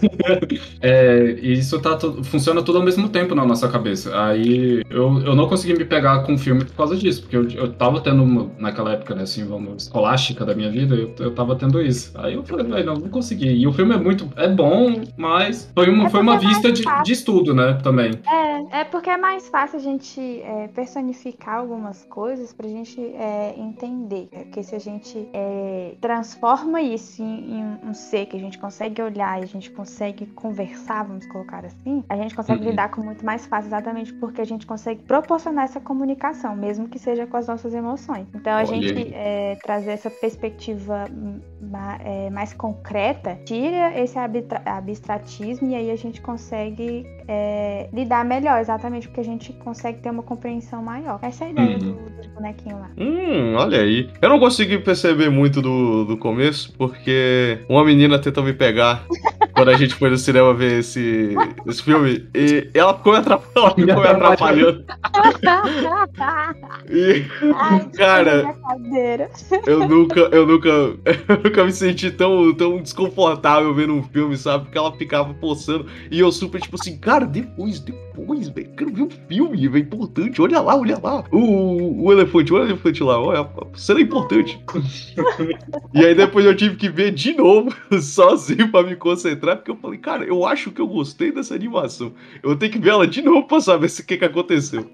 <laughs> é, isso tá tudo, funciona tudo ao mesmo tempo na nossa cabeça. Aí eu, eu não consegui me pegar com o filme por causa disso, porque eu, eu tava tendo, uma, naquela época, né, assim, vamos, escolástica da minha vida, eu, eu tava tendo isso. Aí eu falei, velho, não, não consegui. E o filme é muito, é bom, mas foi uma, É foi uma é vista de, de estudo, né, também. É, é porque é mais fácil a gente é, personificar algumas coisas pra gente é, entender. Porque se a gente é, transforma isso em, um ser que a gente consegue olhar e a gente consegue conversar, vamos colocar assim, a gente consegue Uhum. lidar com muito mais fácil, exatamente porque a gente consegue proporcionar essa comunicação, mesmo que seja com as nossas emoções. Então a Olha gente é, trazer essa perspectiva é, mais concreta tira esse abstratismo e aí a gente consegue é, lidar melhor, exatamente porque a gente consegue ter uma compreensão maior. Essa é a ideia Uhum. do, do bonequinho lá. Hum, olha aí. Eu não consegui perceber muito do, do começo, porque uma menina tentou me pegar quando a gente foi no cinema ver esse, esse filme. E ela ficou me atrapalhando. Ficou me atrapalhando. <laughs> E, Ai, Cara, eu nunca, eu nunca, <laughs> eu nunca me senti tão, tão desconfortável vendo um filme, sabe? Porque ela ficava forçando e eu super tipo assim, cara, depois, depois, velho, quero ver um filme, é importante, olha lá, olha lá. O, o elefante, olha o elefante lá, olha, a cena é importante. <laughs> e aí depois eu tive que ver de novo, sozinho pra me concentrar, porque eu falei, cara, eu acho que eu gostei dessa animação. Eu tenho que ver ela de novo pra saber se o que, que aconteceu.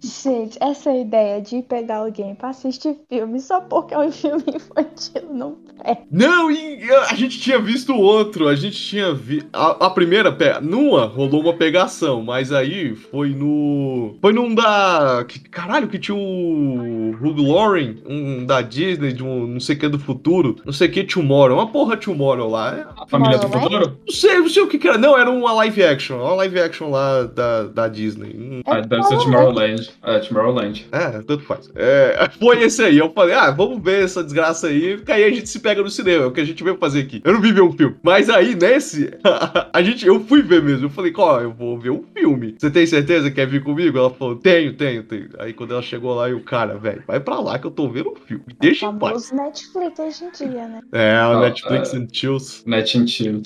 Gente, essa ideia de pegar alguém pra assistir filme só porque é um filme infantil não é. Não, e a gente tinha visto outro, a gente tinha visto. A, a primeira, pe- numa rolou uma pegação, mas aí foi no. Foi num da. que- caralho, que tinha o. Hugh Lauren, um da Disney, de um não sei o que do futuro, não sei o que Tomorrow, uma porra Tomorrow lá. é- A família do Tomorrowland? futuro? Não sei, não sei o que, que era. Não, era uma live action. Uma live action lá da, da Disney. Hum, Ah, deve ser Tomorrowland. É, Tomorrowland. É, tanto faz. É, <laughs> foi esse aí. Eu falei, ah, vamos ver essa desgraça aí, porque aí a gente se pega no cinema, é o que a gente veio fazer aqui. Eu não vi ver um filme. Mas aí, nesse, <laughs> a gente, eu fui ver mesmo. Eu falei, qual? Eu vou ver um filme. Você tem certeza que quer vir comigo? Ela falou, tenho, tenho, tenho. Aí quando ela chegou lá, eu, cara, velho, vai pra lá que eu tô vendo um filme. Me Deixa em paz. Netflix hoje em dia, né? É, o Ah, Netflix é. and Chills. Net and Chill.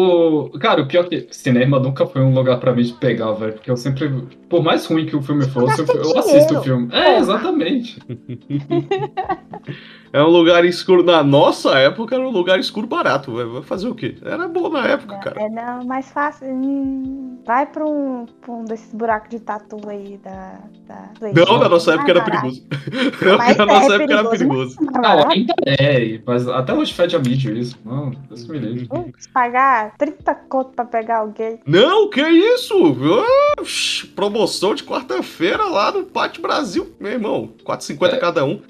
O, cara, o pior é que cinema nunca foi um lugar pra mim de pegar, velho. Porque eu sempre. Por mais ruim que o filme fosse, eu, eu assisto o filme. É, exatamente. <laughs> É um lugar escuro. Na nossa época era um lugar escuro barato, velho. Vai fazer o quê? Era bom na época, cara. É não, mais fácil. hum, vai pra um, pra um desses buracos de tatu aí da. da Não, na nossa época era perigoso. <laughs> Mas na é nossa época era perigoso. Não, ainda é, mas até hoje fede a mídia isso. Não, Deus me livre. Pagar 30 conto pra pegar alguém. Não, que isso? Promoção de quarta-feira lá no Pátio Brasil. Meu irmão, 4,50 É. cada um.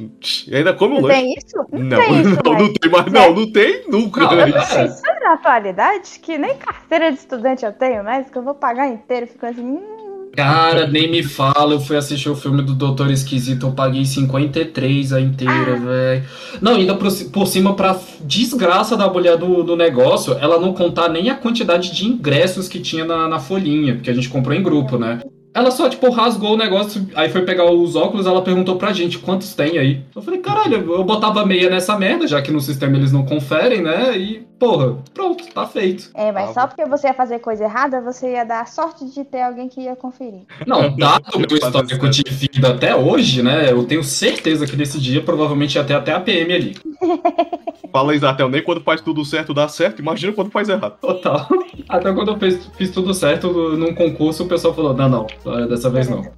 E ainda come um Não lanche. Tem isso? Não, tem isso, não, não tem mais. <laughs> Não, não tem nunca. Não, é. Isso é na atualidade, que nem carteira de estudante eu tenho mais, que eu vou pagar inteiro. Fico assim, hum, Cara, nem me fala, eu fui assistir o filme do Doutor Esquisito, eu paguei 53 a inteira, velho. Não, ainda por, por cima, pra desgraça da mulher do, do negócio, ela não contar nem a quantidade de ingressos que tinha na, na folhinha, porque a gente comprou em grupo, né? Ela só, tipo, rasgou o negócio, aí foi pegar os óculos, ela perguntou pra gente quantos tem aí. Eu falei, caralho, eu botava meia nessa merda, já que no sistema eles não conferem, né? E, porra, pronto, tá feito. É, mas Ah, só porque você ia fazer coisa errada, você ia dar a sorte de ter alguém que ia conferir. Não, dado o meu histórico de vida até hoje, né? Eu tenho certeza que nesse dia provavelmente ia ter até a PM ali. <laughs> Fala, Isatel, nem quando faz tudo certo dá certo. Imagina quando faz errado. Total. Até quando eu fiz, fiz tudo certo num concurso, o pessoal falou: não, não, dessa vez não. <laughs>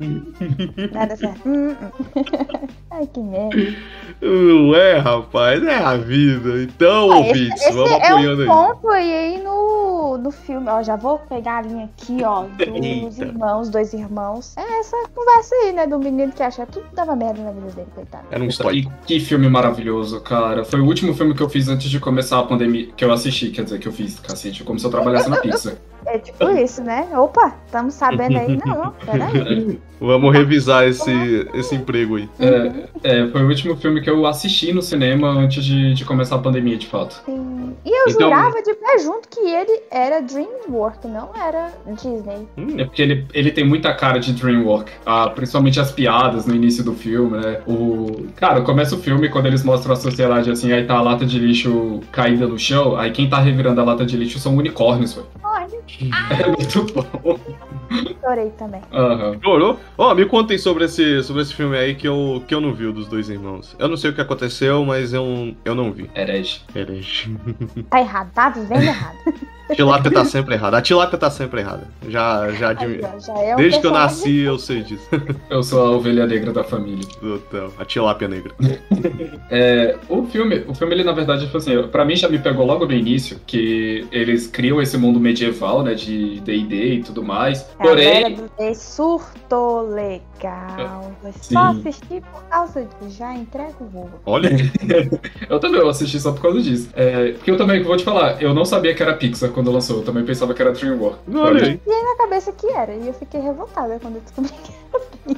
Nada certo. Hum, hum. <laughs> Ai, que merda. Não é, rapaz, é a vida. Então, Ah, ouvintes, esse vamos é apoiando um aí. ponto aí, aí no, no filme. Ó, já vou pegar a linha aqui, ó, dos <laughs> irmãos, dois irmãos. É essa conversa aí, né, do menino que acha que tudo dava merda na vida dele, coitado. Era um E histórico. que filme maravilhoso, cara. Foi o último filme que eu fiz antes de começar a pandemia. Que eu assisti, quer dizer, que eu fiz, cacete, como se eu trabalhasse na <laughs> pizza. É tipo isso, né? Opa, estamos sabendo aí. Não, peraí. <laughs> Vamos revisar esse, esse emprego aí. É, é, foi o último filme que eu assisti no cinema antes de, de começar a pandemia, de fato. Sim. E eu Então- jurava de pé junto que ele era DreamWorks, não era Disney. Hum, É porque ele, ele tem muita cara de DreamWorks, ah, principalmente as piadas no início do filme, né? O, cara, começa o filme quando eles mostram a sociedade assim, aí tá a lata de lixo caída no chão, aí quem tá revirando a lata de lixo são unicórnios, velho. Olha, <laughs> É muito bom. chorei também. Aham. Chorou? Ó, me contem sobre esse, sobre esse filme aí que eu, que eu não vi, o dos dois irmãos. Eu não sei o que aconteceu, mas eu, eu não vi. Herege. Herege. <laughs> Tá errado, tá vivendo errado. <laughs> Tilápia tá sempre errada. A tilápia tá sempre errada. Já, já admi- ó, já é um Desde que eu nasci, eu sei disso. Eu sou a ovelha negra da família. Então, a tilápia negra. <laughs> É, o filme, o filme ele na verdade tipo assim, para mim já me pegou logo no início que eles criam esse mundo medieval, né, de D&D e tudo mais. Porém, do D surtou legal. Foi Sim. só assistir por causa disso. Já entrega o voo. Olha, <laughs> eu também eu assisti só por causa disso. É, porque eu também vou te falar, eu não sabia que era Pixar quando lançou, eu também pensava que era DreamWorks. olha aí. Na cabeça que era. E eu fiquei revoltada quando eu descobri que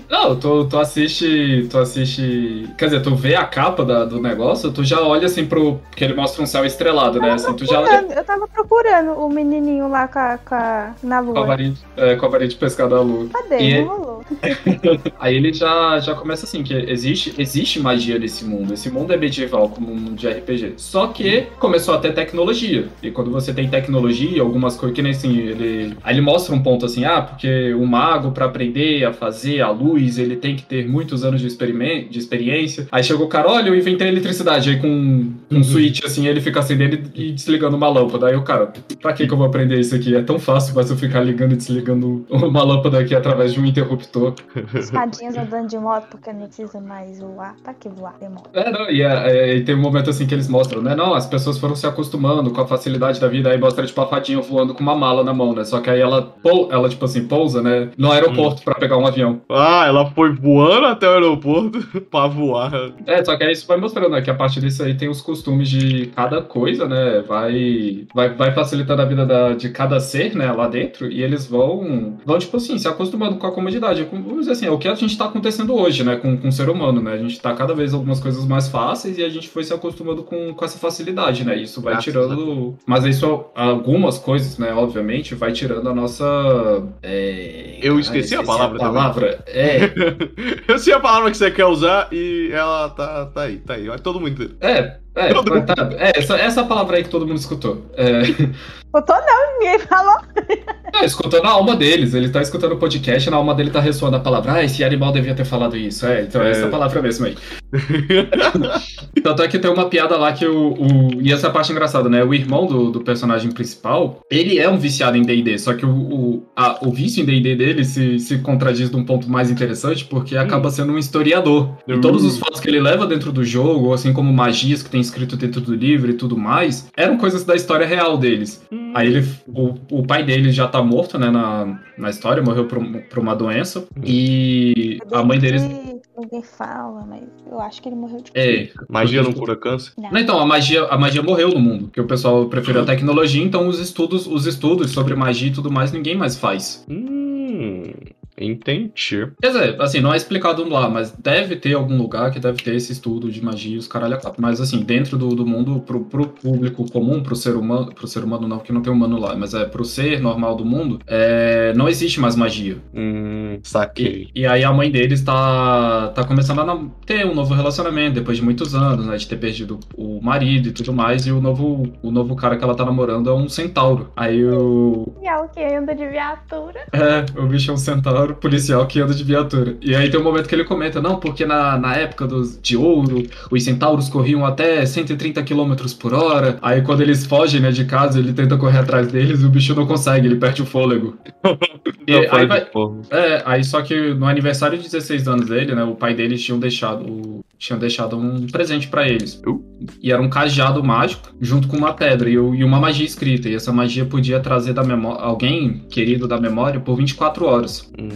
Não, tu, tu assiste, tu assiste, quer dizer, tu vê a capa da- do negócio, tu já olha assim pro, porque ele mostra um céu estrelado, né, assim, tu já. Eu tava procurando o menininho lá com a, com a- na com a lua. varinha, é, com a varinha de pescar da lua. Cadê? E- Não rolou. <laughs> Aí ele já, já começa assim, que existe, existe magia nesse mundo. Esse mundo é medieval, como um mundo de RPG. Só que começou a ter tecnologia. E quando você tem tecnologia, algumas coisas que nem assim, ele. Aí ele mostra um ponto assim, ah, porque o mago, pra aprender a fazer a luz, ele tem que ter muitos anos de, de experiência. Aí chegou o cara, olha, eu inventei a eletricidade. Aí com um switch assim, ele fica acendendo e desligando uma lâmpada. Aí o cara, pra que, que eu vou aprender isso aqui? É tão fácil, mas eu ficar ligando e desligando <laughs> uma lâmpada aqui através de um interruptor. Espadinhas andando de moto porque não precisa mais voar. Pra que voar? Tem moto. É, não, e, é, é, e tem um momento assim que eles mostram, né? Não, as pessoas foram se acostumando com a facilidade da vida, aí mostra, tipo, a fadinha voando com uma mala na mão, né? Só que aí ela, ela tipo assim, pousa, né? No aeroporto pra pegar um avião. Ah, ela foi voando até o aeroporto <laughs> pra voar. É, só que aí isso vai mostrando, né? Que a partir disso aí tem os costumes de cada coisa, né? Vai, vai, vai facilitando a vida da- de cada ser, né? Lá dentro. E eles vão, vão, tipo assim, se acostumando com a comodidade. Com- Vamos dizer assim, é o que a gente tá acontecendo hoje, né? Com, com o ser humano, né? A gente tá cada vez algumas coisas mais fáceis e a gente foi se acostumando com, com essa facilidade, né? Isso vai Graças tirando. Mas isso, algumas coisas, né? Obviamente, vai tirando a nossa. é, Eu esqueci a palavra também. palavra. É, <laughs> Eu sei a palavra que você quer usar e ela tá, tá aí, tá aí. Vai todo mundo. É, é, Todo tá, é essa, essa palavra aí que todo mundo escutou. É, Botou não, ninguém falou. tá escutando a alma deles, ele tá escutando o podcast, na alma dele tá ressoando a palavra, ah, esse animal devia ter falado isso. É, então é É. essa palavra mesmo aí. <laughs> Tanto é que tem uma piada lá que o. o- e essa parte é engraçada, né? O irmão do, do personagem principal, ele é um viciado em DD, só que o, o, a- o vício em DD dele se, se contradiz de um ponto mais interessante, porque acaba sendo um historiador. E Hum. todos os fatos que ele leva dentro do jogo, assim como magias que tem escrito dentro do livro e tudo mais, eram coisas da história real deles. Aí ele, o, o pai dele já tá morto, né, na, na história, morreu por, por uma doença. E a mãe deles. Que Ninguém fala, mas eu acho que ele morreu de É, Magia não cura câncer? Não. Não, então, a magia, a magia morreu no mundo, porque o pessoal preferiu a tecnologia, então os estudos, os estudos sobre magia e tudo mais ninguém mais faz. Hum, entendi. Quer dizer, assim, não é explicado lá, mas deve ter algum lugar que deve ter esse estudo de magia e os caralho quatro. Mas assim, dentro do, do mundo, pro, pro público comum, pro ser humano, pro ser humano não, porque não tem humano lá, mas é pro ser normal do mundo, é, não existe mais magia. Hum, saquei. E, e aí a mãe deles tá, tá começando a ter um novo relacionamento depois de muitos anos, né? De ter perdido o marido e tudo mais. E o novo, o novo cara que ela tá namorando é um centauro. Aí o. E é o que anda de viatura. É, o bicho é um centauro policial que anda de viatura. E aí tem um momento que ele comenta, não, porque na, na época dos, de ouro, os centauros corriam até 130 km por hora. Aí quando eles fogem, né, de casa, ele tenta correr atrás deles e o bicho não consegue, ele perde o fôlego. <laughs> E Não, aí vai, é, aí só que no aniversário de 16 anos dele, né, o pai deles tinham deixado, tinham deixado um presente pra eles. E era um cajado mágico junto com uma pedra e, e uma magia escrita. E essa magia podia trazer da memória alguém querido da memória por 24 horas. Hum,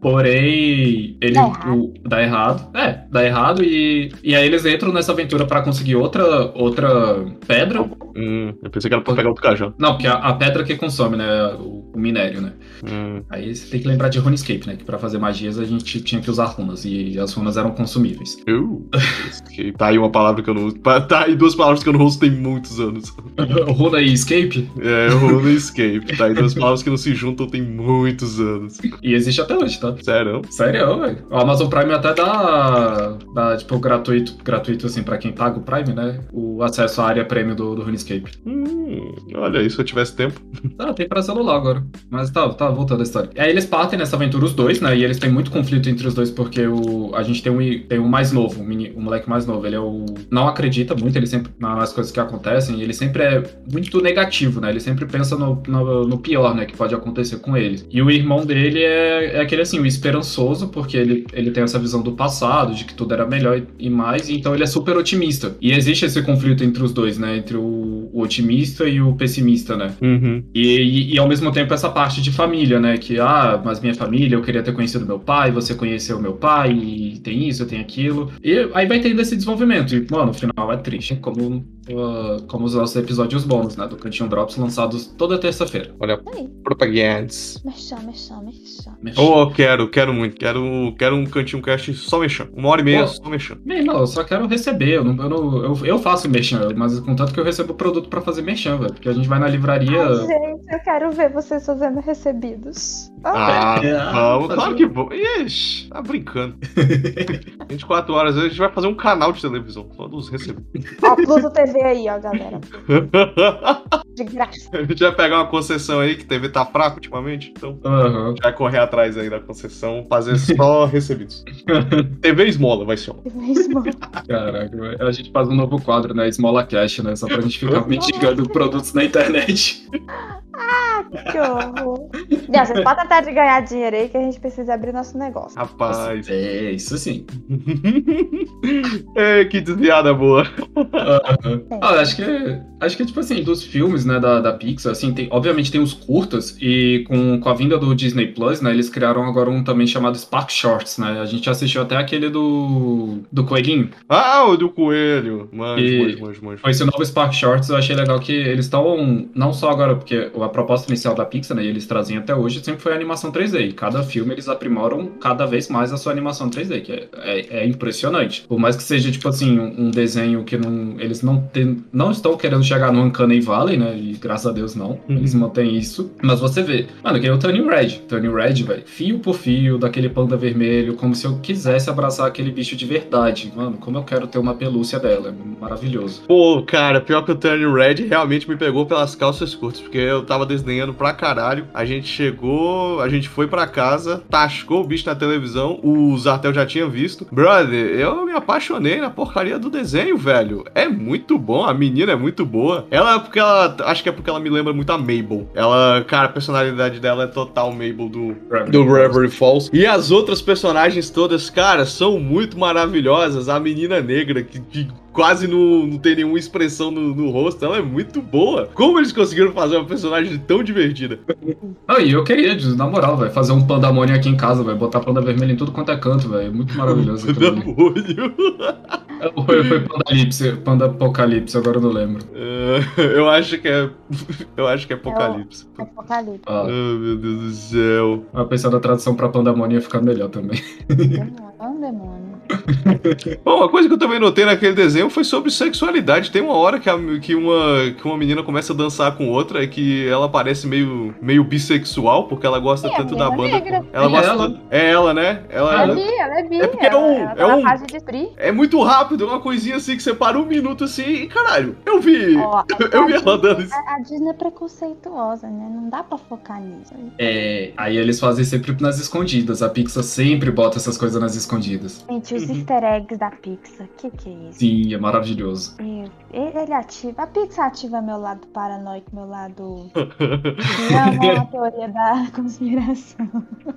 Porém, ele Dá errado. o- dá errado. É, dá errado e, e aí eles entram nessa aventura pra conseguir outra outra pedra. hum, eu pensei que era pra pegar outro cajado. Não, porque a, a pedra que consome, né, o, o minério, né? Hum, Aí você tem que lembrar de RuneScape, né? Que pra fazer magias a gente tinha que usar runas e as runas eram consumíveis. eu esquei. Tá aí uma palavra que eu não uso. Tá aí duas palavras que eu não uso tem muitos anos. <laughs> Runa e escape? É, eu no escape. Tá aí duas palavras que não se juntam tem muitos anos. E existe até hoje, tá? Sério? Sério, velho. O Amazon Prime até dá, dá, tipo, gratuito, gratuito, assim, pra quem paga o Prime, né? O acesso à área prêmio do, do RuneScape. Hum, olha aí, se eu tivesse tempo. <laughs> Ah, tem pra celular agora. Mas tá, tá, voltando a história. Aí eles partem nessa aventura, os dois, né? E eles têm muito conflito entre os dois, porque o, a gente tem um, tem um mais novo, um, um moleque mais novo. Ele é o. Não acredita muito, ele sempre. nas coisas que acontecem, ele sempre é muito negativo, né? Ele sempre pensa no, no, no pior, né? Que pode acontecer com ele. E o irmão dele é, é aquele assim, o esperançoso, porque ele, ele tem essa visão do passado, de que tudo era melhor e, e mais, então ele é super otimista. E existe esse conflito entre os dois, né? Entre o, o otimista e o pessimista, né? Uhum. E, e, e, ao mesmo tempo essa parte de família, né? Que, ah, mas minha família, eu queria ter conhecido meu pai, você conheceu meu pai, e tem isso, tem aquilo. E aí vai tendo esse desenvolvimento. E, mano, o final é triste, como, uh, como os nossos episódios bônus, né? Do Cantinho Drops lançados toda terça-feira. Olha, Aí. propagandas. Mexão, mexão, mexão. Oh, quero, quero muito. Quero, quero um cantinho cast só mexendo. Uma hora e meia Pô. só mexendo. Não, eu só quero receber. Eu, não, eu, não- eu, eu faço merchan, mas contanto que eu recebo produto pra fazer merchan, velho. Porque a gente vai na livraria. Ai, gente, eu quero ver vocês fazendo recebidos. Ah, É, vamos, fazer- claro que vamos. Ixi, tá brincando. <laughs> 24 horas, a gente vai fazer um canal de televisão, só dos recebidos. Ó, Pluto TV aí, ó, galera. <laughs> De graça. a gente vai pegar uma concessão aí, que TV tá fraca ultimamente, então Aham. a gente vai correr atrás aí da concessão, fazer só <laughs> recebidos. TV esmola vai ser. ó. Mesmo. Caraca, velho. a gente faz um novo quadro, né? Esmola Cash, né? Só pra gente ficar <laughs> mendigando produtos na internet. Ah, Que horror. Não, vocês podem tentar de ganhar dinheiro aí que a gente precisa abrir nosso negócio. Rapaz. É, isso sim. é, que desviada boa. Ah, acho que, acho que, tipo assim, dos filmes, né, da, da Pixar, assim, tem, obviamente tem os curtas, e com, com a vinda do Disney Plus, né, eles criaram agora um também chamado Spark Shorts, né, a gente assistiu até aquele do, do Coelhinho, Ah, o do coelho. Manjo, E- manjo, manjo, manjo. com esse novo Spark Shorts, eu achei legal que eles estão, não só agora, porque a proposta inicial da Pixar, né, e eles trazem até hoje, sempre foi a animação 3D, e cada filme eles aprimoram cada vez mais a sua animação 3D, que é, é, é impressionante. Por mais que seja, tipo assim, um, um desenho que não, eles não, tem, não estão querendo chegar no Uncanny Valley, né, e graças a Deus não, eles mantêm isso, mas você vê, mano, que é o Turning Red, Turning Red, velho, fio por fio, daquele panda vermelho, como se eu quisesse abraçar aquele bicho de verdade, mano, como eu quero ter uma pelúcia dela, é maravilhoso. Pô, cara, pior que o Turning Red realmente me pegou pelas calças curtas, porque eu tava desdenhando pra caralho. A gente chegou, a gente foi pra casa, tascou o bicho na televisão, o Zartel já tinha visto. Brother, eu me apaixonei na porcaria do desenho, velho. É muito bom, a menina é muito boa. Ela, porque ela, acho que é porque ela me lembra muito a Mabel. Ela, cara, a personalidade dela é total Mabel do, do Reverie Falls. E as outras personagens todas, cara, são muito maravilhosas. A menina negra, que, que quase não, não tem nenhuma expressão no, no rosto, ela é muito boa. Como eles conseguiram fazer uma personagem tão divertida? Não, e eu queria, na moral, velho, fazer um pandemônio aqui em casa, velho, botar panda vermelha em tudo quanto é canto, velho, é muito maravilhoso. ali. Demônio. Foi, foi Pandalipse, Panda Apocalipse, agora eu não lembro. É, eu acho que é. <laughs> Eu acho que é Apocalipse. Apocalipse. Ah, Oh, meu Deus do céu. mas pensando na tradução pra pandemônio ia ficar melhor também. É um demônio. Bom, uma coisa que eu também notei naquele desenho foi sobre sexualidade. Tem uma hora que, a- que, uma, que uma menina começa a dançar com outra e que ela parece meio, meio bissexual, porque ela gosta É, tanto da banda. negra. Ela É gosta ela. É ela, né? Ela, Ela é ela- bi, ela é bi. É porque é ela, um- ela é tá na um- fase de free. É muito rápido, é uma coisinha assim que você para um minuto assim e caralho, eu vi. Ó, <laughs> eu vi a ela dando isso. A, a Disney é preconceituosa, né? Não dá pra focar nisso. É, aí eles fazem sempre nas escondidas, a Pixar sempre bota essas coisas nas escondidas. Gente, os easter eggs da Pixar, que que é isso? Sim, é maravilhoso. Meu, ele ativa. A Pixar ativa meu lado paranoico, meu lado. <laughs> Não, a teoria da conspiração.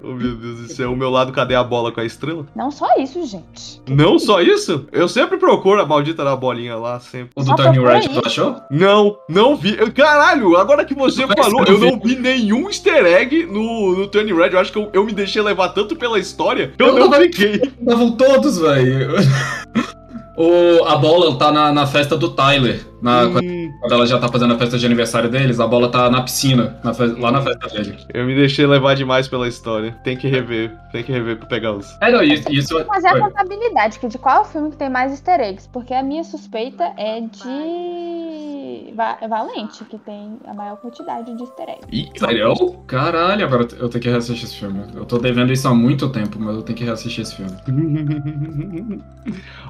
oh meu Deus do céu, o meu lado, cadê a bola com a estrela? Não só isso, gente. Não só isso? Eu sempre procuro a maldita da bolinha lá, sempre. O do Turning procura Red, tu achou? Não, não vi. Eu- Caralho, agora que você Mas falou, eu eu não vi nenhum easter egg no, no Turning Red. Eu acho que eu, eu me deixei levar tanto pela história que eu Eu não não- fiquei. Estavam todos, velho. <laughs> O, a bola tá na, na festa do Tyler. Na, Hum, Quando ela já tá fazendo a festa de aniversário deles, a bola tá na piscina, na fe- lá na festa dele. eu me deixei levar demais pela história. Tem que rever, tem que rever pra pegar os. É, não, isso. isso Mas é a Oi. contabilidade, que de qual é o filme que tem mais easter eggs? Porque a minha suspeita é de. Va- Valente, que tem a maior quantidade de easter eggs. Ih, Sério? Caralho, agora eu tenho que reassistir esse filme. Eu tô devendo isso há muito tempo, mas eu tenho que reassistir esse filme. <laughs>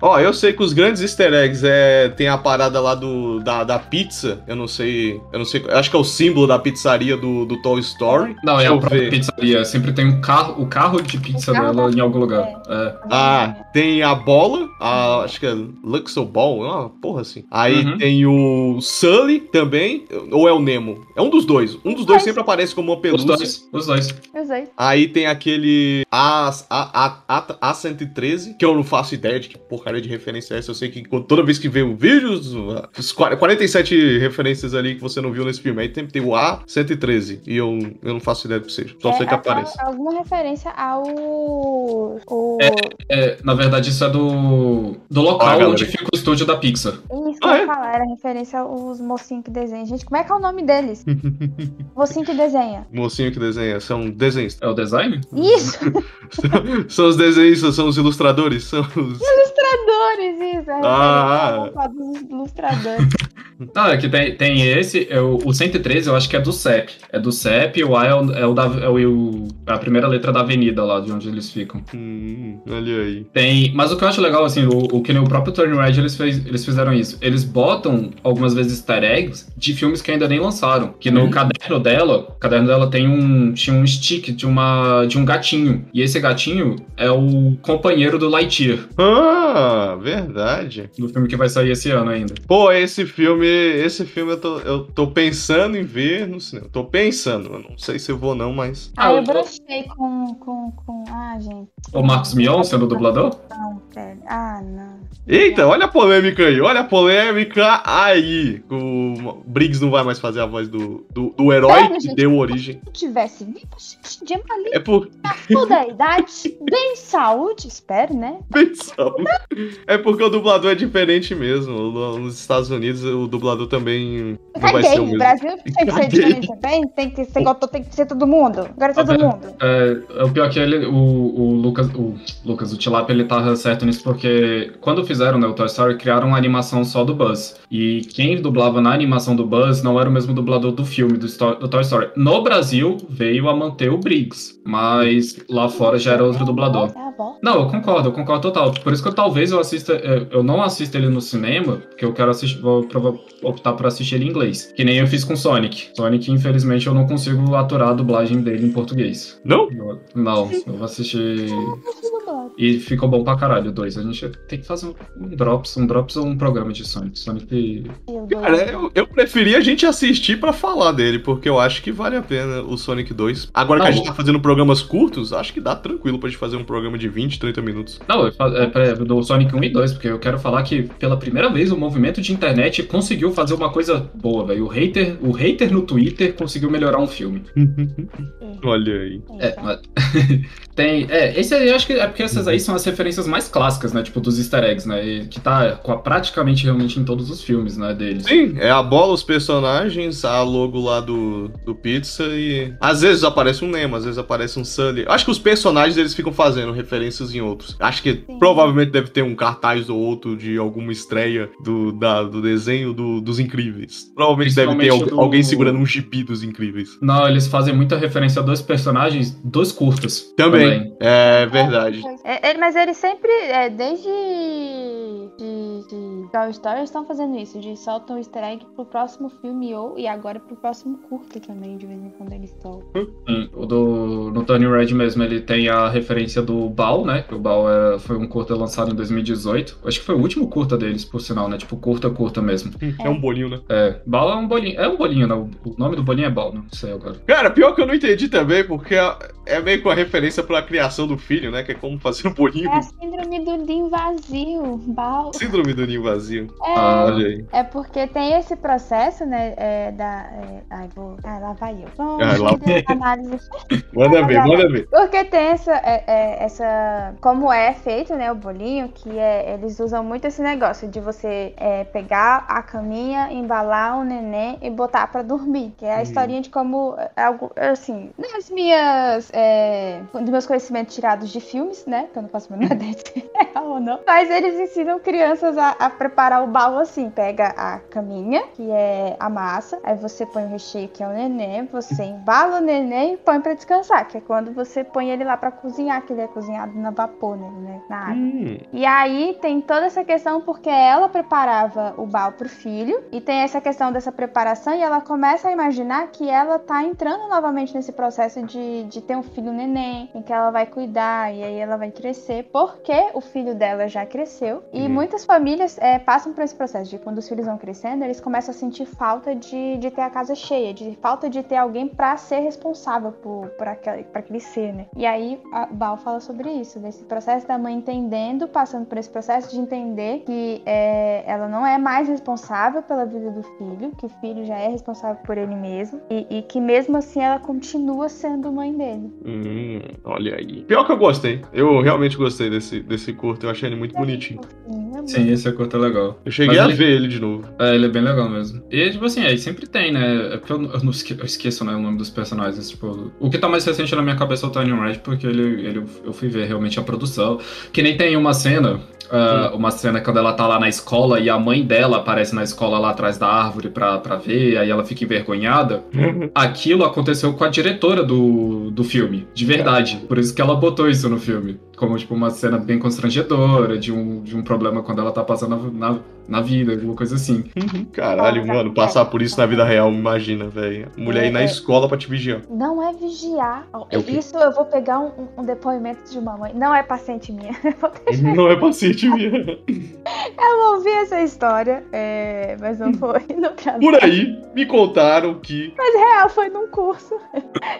Ó, eu sei que os grandes easter eggs é. Tem a parada lá do, da, da pizza. Eu não sei. Eu não sei. Acho que é o símbolo da pizzaria do, do Toy Story. Não, Deixa é a própria ver. pizzaria. Sempre tem um carro, o carro de pizza carro dela em algum lugar. É. Ah, tem a bola, a, acho que é Luxo Ball, é uma porra assim. Aí Uhum. tem o Sully também, ou é o Nemo? É um dos dois. Um dos dois sempre aparece como uma Os pelúcia. dois, os dois. Eu sei. Aí tem aquele A, A, A, A, A113, que eu não faço ideia de que porcaria de referência é essa. Eu sei que toda vez que vê um vídeo, os, os 47 referências ali que você não viu nesse filme, aí tem, tem o A113. E eu, eu não faço ideia do que seja. Só sei que é, aparece. é alguma referência ao. O... É, na verdade, isso é do, do Ah, local galera. onde fica o estúdio da Pixar. Isso que Ah, eu é? ia falar, era referência aos mocinhos que desenham. Gente, como é que é o nome deles? <laughs> Mocinho que desenha. Mocinho que desenha, são desenhos. É o design? Isso! <laughs> são os desenhistas, são os ilustradores, são os. ilustradores, isso! É Ah. referência ao dos ilustradores. <laughs> Não, é que tem, tem esse, é o, o 113 eu acho que é do CEP. É do CEP e o A é, o, é, o da, é o- é a primeira letra da avenida lá, de onde eles ficam. Hum, olha aí. Tem, mas o que eu acho legal, assim, o, o que nem o próprio Turn Red, eles, fez, eles fizeram isso. Eles botam, algumas vezes, easter eggs de filmes que ainda nem lançaram. Que no Uhum. caderno dela, o caderno dela tem um, tinha um stick de, uma, de um gatinho. E esse gatinho é o companheiro do Lightyear, Ah, verdade. do filme que vai sair esse ano ainda. Pô, esse filme esse filme eu tô, eu tô pensando em ver no cinema. Tô pensando, eu não sei se eu vou não, mas... Ah, eu o- brochei com, com, com. Ah, gente. O Marcos Mion sendo dublador? Não, velho. Ah, não. Eita, olha a polêmica aí, olha a polêmica aí. O Briggs não vai mais fazer a voz do, do, do herói Sério, que gente? deu origem. Se tivesse vivo, gente, de ali É por... toda a idade, <laughs> bem saúde, espero, né? Pensão. É porque o dublador é diferente mesmo. Nos Estados Unidos, o dublador também não vai ser Caguei. o No mesmo. Brasil tem que ser Caguei. diferente também. Tem que ser, igual- tem que ser todo mundo. Agora é todo Tá mundo. É, o pior é que ele, o, o Lucas, o Lucas, o Tilapia, ele tava certo nisso porque quando fizeram né, o Toy Story, criaram uma animação só do Buzz. E quem dublava na animação do Buzz não era o mesmo dublador do filme, do, do Toy Story. No Brasil, veio a manter o Briggs, mas lá fora já era outro dublador. Voz. Não, eu concordo, eu concordo total. Por isso que eu, talvez eu assista, eu não assisto ele no cinema, porque eu quero assistir, vou prova- optar por assistir ele em inglês. Que nem eu fiz com Sonic. Sonic, infelizmente, eu não consigo aturar a dublagem dele em português. Não? Eu- Não, eu vou assistir. E ficou bom pra caralho, dois. A gente tem que fazer um drops, um drops ou um programa de Sonic. Sonic. Cara, eu, eu preferia a gente assistir pra falar dele, porque eu acho que vale a pena o Sonic 2. Agora que a gente tá fazendo programas curtos, acho que dá tranquilo pra gente fazer um programa de 20, 30 minutos. Não, é, do Sonic 1 e 2, porque eu quero falar que pela primeira vez o movimento de internet conseguiu fazer uma coisa boa, velho. O hater, o hater no Twitter conseguiu melhorar um filme. <laughs> Olha aí. É, mas- <laughs> tem. É, esse aí eu acho que é porque essas aí são as referências mais clássicas, né? Tipo, dos easter eggs, né? E que tá com a- praticamente realmente em todos os filmes, né? Deles. Sim, é a bola, os personagens, a logo lá do, do Pizza e. Às vezes aparece um Nemo, às vezes aparece um Sully. Acho que os personagens eles ficam fazendo referências em outros. Acho que Sim. provavelmente deve ter um cartaz ou outro de alguma estreia do, da- do desenho do- dos Incríveis. Provavelmente deve ter al- do- alguém segurando um gibi dos Incríveis. Não, eles fazem muita referência a dois personagens, dois curtas. Também, é verdade. É, é, mas eles sempre, é, desde de, de Toy Story, estão fazendo isso, de soltam o easter egg pro próximo filme ou e agora pro próximo curto também, de vez em quando eles soltam. Sim, o do, no Tony Red mesmo, ele tem a referência do Bal, né? Que o Bal é, foi um curta lançado em 2018. Acho que foi o último curta deles, por sinal, né? Tipo, curta, curta mesmo. É um bolinho, né? É, Bal é um bolinho. É um bolinho, né? O, nome do bolinho é Bal, não sei agora. Cara, pior que eu não entendi também, porque é- é meio com a referência pra criação do filho, né? Que é como fazer um bolinho. É a síndrome do ninho vazio, Bal. Síndrome do ninho vazio. É, Ah, Olha aí. é porque tem esse processo, né, é, da... é, ai, vou... Ah, lá vai eu. Vamos Ah, lá- análise <laughs> Manda ver, manda ver. Porque tem essa, é- é- essa. Como é feito, né, o bolinho, que é, eles usam muito esse negócio de você é, pegar a caminha, embalar o neném e botar pra dormir. Que é a Hum. historinha de como. é Algo, assim, nas minhas. Dos meus conhecimentos tirados de filmes, né? Que eu não faço a menor <laughs> ideia se é real ou não. Mas eles ensinam crianças a, a preparar o balo assim: pega a caminha, que é a massa, aí você põe o recheio, que é o neném, você embala o neném e põe pra descansar, que é quando você põe ele lá pra cozinhar, que ele é cozinhado na vapor, né? né, Na água. Hum, E aí tem toda essa questão porque ela preparava o bal pro filho e tem essa questão dessa preparação e ela começa a imaginar que ela tá entrando novamente nesse processo de, de ter um filho neném, em que ela vai cuidar e aí ela vai crescer porque o filho dela já cresceu e Hum. muitas famílias é, passam por esse processo de quando os filhos vão crescendo eles começam a sentir falta de, de ter a casa cheia, de falta de ter alguém pra ser responsável por, por aquele, por aquele ser, né? E aí a Bal fala sobre isso, desse processo da mãe entendendo, passando por esse processo de entender que é, ela não é mais responsável pela vida do filho, que o filho já é responsável por ele mesmo, e, e que mesmo assim ela continua sendo mãe dele. hum, olha aí. Pior que eu gostei. Eu realmente gostei desse, desse curto. Eu achei ele muito bonitinho. Fofinho, é Sim, esse é curta legal. Eu cheguei Mas a ele- ver ele de novo. É, ele é bem legal mesmo. E, tipo assim, aí sempre tem, né? É porque eu, eu não esque- eu esqueço, né, o nome dos personagens. Tipo, o que tá mais recente na minha cabeça é o Tiny Red, porque ele, ele, eu fui ver realmente a produção. Que nem tem uma cena. ah, uma cena quando ela tá lá na escola e a mãe dela aparece na escola lá atrás da árvore pra, pra ver, aí ela fica envergonhada. Aquilo aconteceu com a diretora do, do filme, de verdade. Por isso que ela botou isso no filme. Como, tipo, uma cena bem constrangedora, de um, de um problema quando ela tá passando na, na, vida, alguma coisa assim. Caralho, Nossa, mano, passar por isso na vida real, imagina, velho. Mulher ir na É. escola pra te vigiar. Não é vigiar. É? Isso eu vou pegar um, um- depoimento de uma mãe. Não é paciente minha. <laughs> Não é paciente minha. <laughs> Eu ouvi essa história, é, mas não foi no trabalho. Por aí, me contaram que. Mas real, foi num curso <laughs>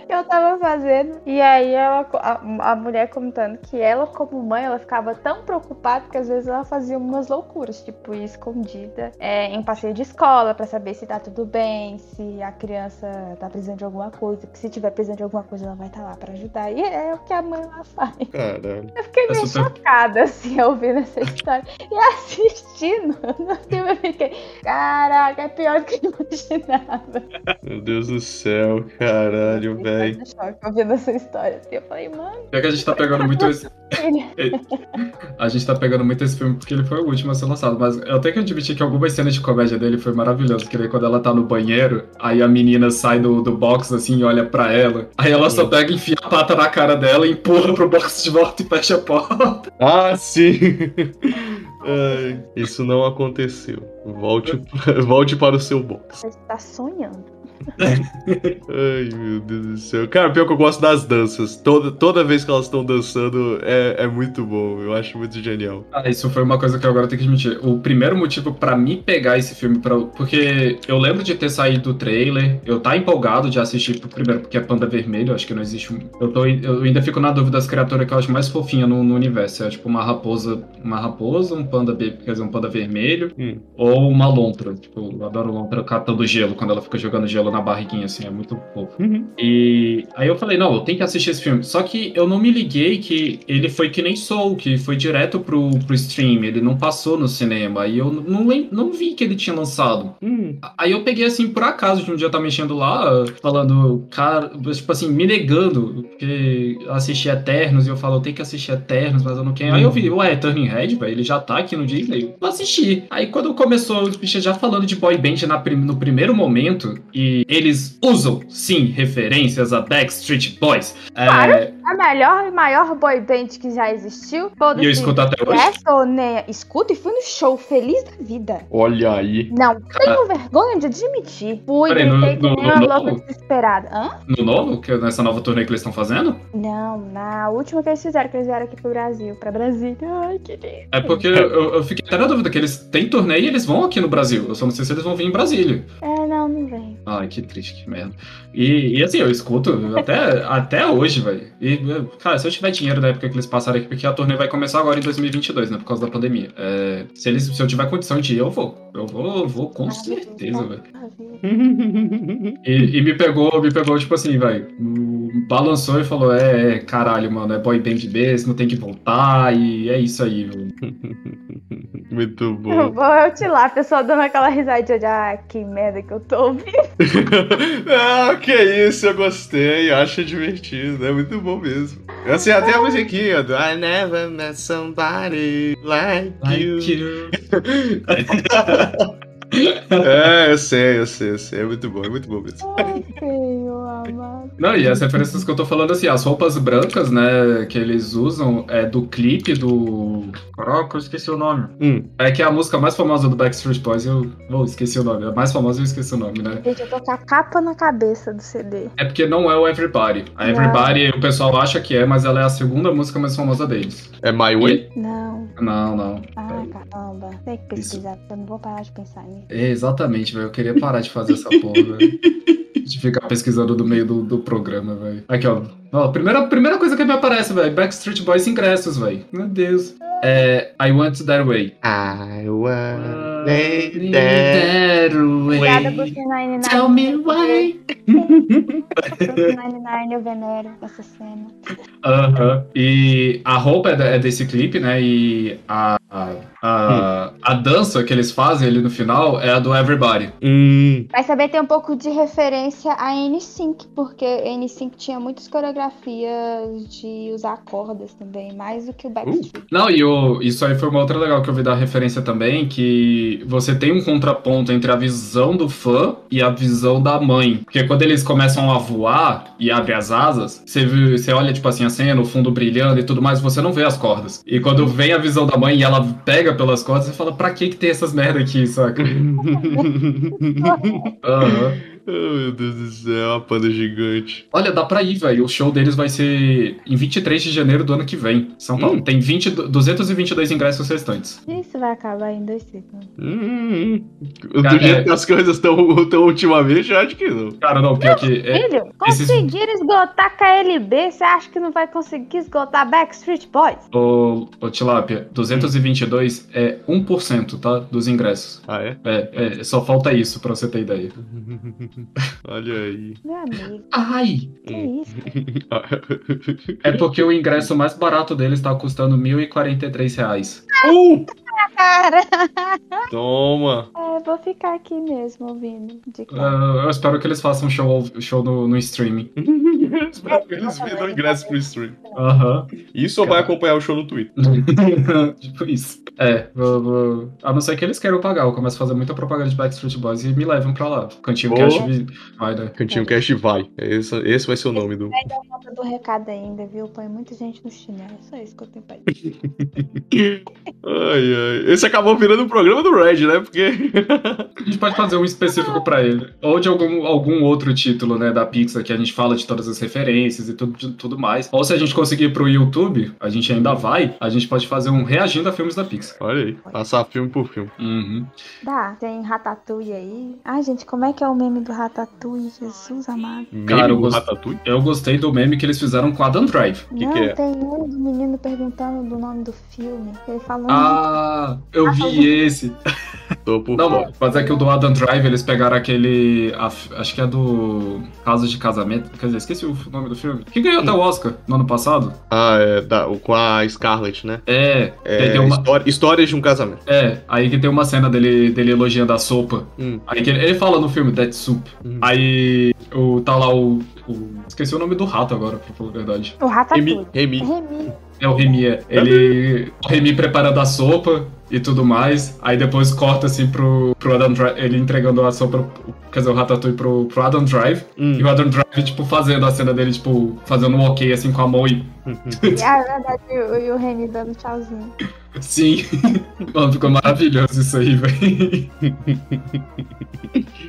que eu tava fazendo. E aí ela, a, a mulher contando que ela, como mãe, ela ficava tão preocupada que às vezes ela fazia umas loucuras, tipo ir escondida é, em passeio de escola pra saber se tá tudo bem, se a criança tá precisando de alguma coisa, que se tiver precisando de alguma coisa ela vai estar lá pra ajudar. E é o que a mãe lá faz. Caralho. Eu fiquei É meio super- chocada, assim, ouvindo essa história. E assistindo no <laughs> filme, eu fiquei, caraca, é pior do que eu imaginava. Meu Deus do céu, caralho, Eu velho. ouvindo essa história. assim. Eu falei, mano, É que a gente tá pegando muito esse, <laughs> a gente tá pegando muito esse filme porque ele foi o último a ser lançado, mas eu tenho que admitir que algumas cenas de comédia dele foi maravilhoso, porque daí quando ela tá no banheiro, aí a menina sai do, do box assim e olha pra ela, aí ela só pega, enfia a pata na cara dela, empurra pro box de volta e fecha a porta. Ah, sim! <laughs> Ai, isso não aconteceu. Volte, <laughs> volte para o seu box. Você tá sonhando. <laughs> Ai, meu Deus do céu. Cara, pior que eu gosto das danças. Toda, toda vez que elas estão dançando é, é muito bom. Eu acho muito genial. Ah, isso foi uma coisa que eu agora tenho que admitir. O primeiro motivo pra me pegar esse filme, pra, porque eu lembro de ter saído do trailer, eu tá empolgado de assistir pro primeiro, porque é Panda Vermelho, acho que não existe um. Eu, tô, eu ainda fico na dúvida das criaturas que eu acho mais fofinha no, no universo. É tipo uma raposa, uma raposa, um panda, be- quer dizer, um panda vermelho, Hum. ou uma lontra. Tipo, eu adoro lontra catando gelo, quando ela fica jogando gelo na barriguinha, assim, é muito fofo. E aí eu falei, não, eu tenho que assistir esse filme. Só que eu não me liguei que ele foi que nem Soul, que foi direto pro, pro stream, ele não passou no cinema. E eu não, não vi que ele tinha lançado. Hum. Aí eu peguei assim, por acaso, de um dia eu tá mexendo lá, falando, cara, tipo assim, me negando, porque eu assisti Eternos e eu falo, eu tenho que assistir Eternos, mas eu não quero. Aí eu vi, ué, Turning Red, velho, ele já tá aqui no Disney. Eu assisti. Aí quando começou, os bichos já falando de boy band na no primeiro momento, e eles usam, sim, referências a Backstreet Boys. É, Claro. A melhor e maior boy band que já existiu. Todo e eu escuto até hoje. Essa nem escuto e fui no show feliz da vida. Olha aí. Não tenho vergonha de admitir. Fui, Peraí, no- no- novo? desesperada. Hã? No novo, que nessa nova turnê que eles estão fazendo? Não, na última que eles fizeram, que eles vieram aqui pro Brasil, pra Brasília. Ai, que lindo. É porque eu, eu fiquei até na dúvida que eles têm turnê e eles vão aqui no Brasil. Eu só não sei se eles vão vir em Brasília. É, não, não vem. Ai, que triste, que merda. E, e assim, eu escuto até, <laughs> até hoje, velho. E, cara, se eu tiver dinheiro da época que eles passaram aqui, porque a turnê vai começar agora em 2022, né? Por causa da pandemia. É, se, eles, se eu tiver condição de ir, eu vou. Eu vou, eu vou com certeza, velho. E, e me pegou, me pegou, tipo assim, velho. Balançou e falou: é, é, caralho, mano, é boy band mesmo, tem que voltar, e é isso aí, velho. <laughs> Muito Eu bom. vou eu te lá, a pessoa dando aquela risadinha de ah, que merda que eu tô ouvindo. <laughs> ah, que isso, eu gostei. Acho divertido, é muito bom mesmo. Eu sei até a musiquinha do I never met somebody like, you. Like you. <laughs> É, eu sei, eu sei, eu sei. É muito bom, é muito bom mesmo. Não, e as referências que eu tô falando assim, as roupas brancas, né, que eles usam é do clipe do. Caraca, eu esqueci o nome. Hum. É que é a música mais famosa do Backstreet Boys, eu. Oh, esqueci o nome. A mais famosa eu esqueci o nome, né? Gente, eu tô com a capa na cabeça do CD. É porque não é o Everybody. A Não. Everybody o pessoal acha que é, mas ela é a segunda música mais famosa deles. É My Way? Não. Não, não. Ah, caramba. Tem que pesquisar, porque eu não vou parar de pensar nisso. É, exatamente, velho. Eu queria parar de fazer essa porra, velho. <laughs> De ficar pesquisando no meio do, do programa, velho. Aqui, ó. Ó, primeira, primeira coisa que me aparece, velho. Backstreet Boys ingressos, velho. Meu Deus. É. I Want That Way. I Lay there. that way. Obrigada, Brooklyn. Tell me why. Brooklyn eu venero essa cena. Aham. E a roupa é, é desse clipe, né? E a, a, a, a dança que eles fazem ali no final é a do Everybody. Hum. Mas também tem um pouco de referência a N5, porque N5 tinha muitas coreografias de usar cordas também, mais do que o Backstreet. Não, e o, isso aí foi uma outra legal que eu vi da referência também, que você tem um contraponto entre a visão do fã e a visão da mãe. Porque quando eles começam a voar e abrem as asas, você, vê- você olha, tipo assim, a cena, o fundo brilhando e tudo mais, você não vê as cordas. E quando vem a visão da mãe e ela pega pelas cordas, você fala, pra que que tem essas merda aqui, saca? <laughs> Aham. Oh, meu Deus do céu, uma panda gigante. Olha, dá pra ir, velho. O show deles vai ser em 23 de janeiro do ano que vem. São Paulo. Hum. Tem 20, 222 ingressos restantes. Isso vai acabar em dois segundos. Hum, do Cara, jeito é- que as coisas estão tão ultimamente, eu acho que não. Cara, não, pior que. é- Filho, esses- conseguiram esgotar KLB, você acha que não vai conseguir esgotar Backstreet Boys? Ô, ô Tilápia, 222 é 1%, tá? Dos ingressos. Ah, é? É, é, só falta isso pra você ter ideia. <laughs> <laughs> Olha aí. Meu amigo, Ai! que isso? <laughs> É porque o ingresso mais barato deles tá custando 1.043 reais. Uh, Cara, toma. É, vou ficar aqui mesmo ouvindo. De cara. Ah, eu espero que eles façam show, show no, no streaming. <laughs> Espero que eles vendam ingresso pro stream. Aham. Isso ou vai acompanhar o show no Twitter? <laughs> tipo isso. É, vou, vou- a não ser que eles queiram pagar. Eu começo a fazer muita propaganda de Backstreet Boys e me levam pra lá. Cantinho Oh. Cash vai, né? Cantinho Cash vai. Esse, esse vai ser o nome do. Vai dar conta do recado ainda, viu? Põe muita gente no chinelo. Só isso que eu tenho pra dizer. <laughs> Ai, ai. Esse acabou virando um programa do Red, né? Porque. A gente pode fazer um específico pra ele. Ou de algum, algum outro título, né, da Pixar, que a gente fala de todas as referências e tudo, tudo mais. Ou se a gente conseguir pro YouTube, a gente ainda vai, a gente pode fazer um reagindo a filmes da Pixar. Olha aí. Passar filme por filme. Uhum. Dá, tem Ratatouille aí. Ai, gente, como é que é o meme do Ratatouille? Jesus amado. Cara, Meme eu do gost- Ratatouille? Eu gostei do meme que eles fizeram com Adam Drive. Que Não, que é? tem um do menino perguntando do nome do filme. Ele falou. Ah, eu vi esse. Tô por Não, mas é que o do Adam Drive, eles pegaram aquele. a- acho que é do. Casos de Casamento. Quer dizer, esqueci o nome do filme. Que ganhou até o Oscar no ano passado. Ah, é. Da, o- com a Scarlett, né? É. É, tem uma, história- histórias de um casamento. é, aí que tem uma cena dele, dele elogiando a sopa. Hum. Aí que ele, ele fala no filme That Soup. Hum. Aí o, tá lá o, o- Esqueci o nome do rato agora, pra falar a verdade. O Remy. Ratatouille. Remy. Remy. É o Remy, é. Ele. O Remy preparando a sopa e tudo mais. Aí depois corta assim pro, pro Adam Drive. Ele entregando a sopa. Quer dizer, o Ratatouille pro, pro Adam Drive. Hum. E o Adam Drive, tipo, fazendo a cena dele, tipo, fazendo um ok assim com a mão e. Ah, <laughs> é verdade. O, e o Remy dando tchauzinho. Sim. <laughs> Mano, ficou maravilhoso isso aí, velho.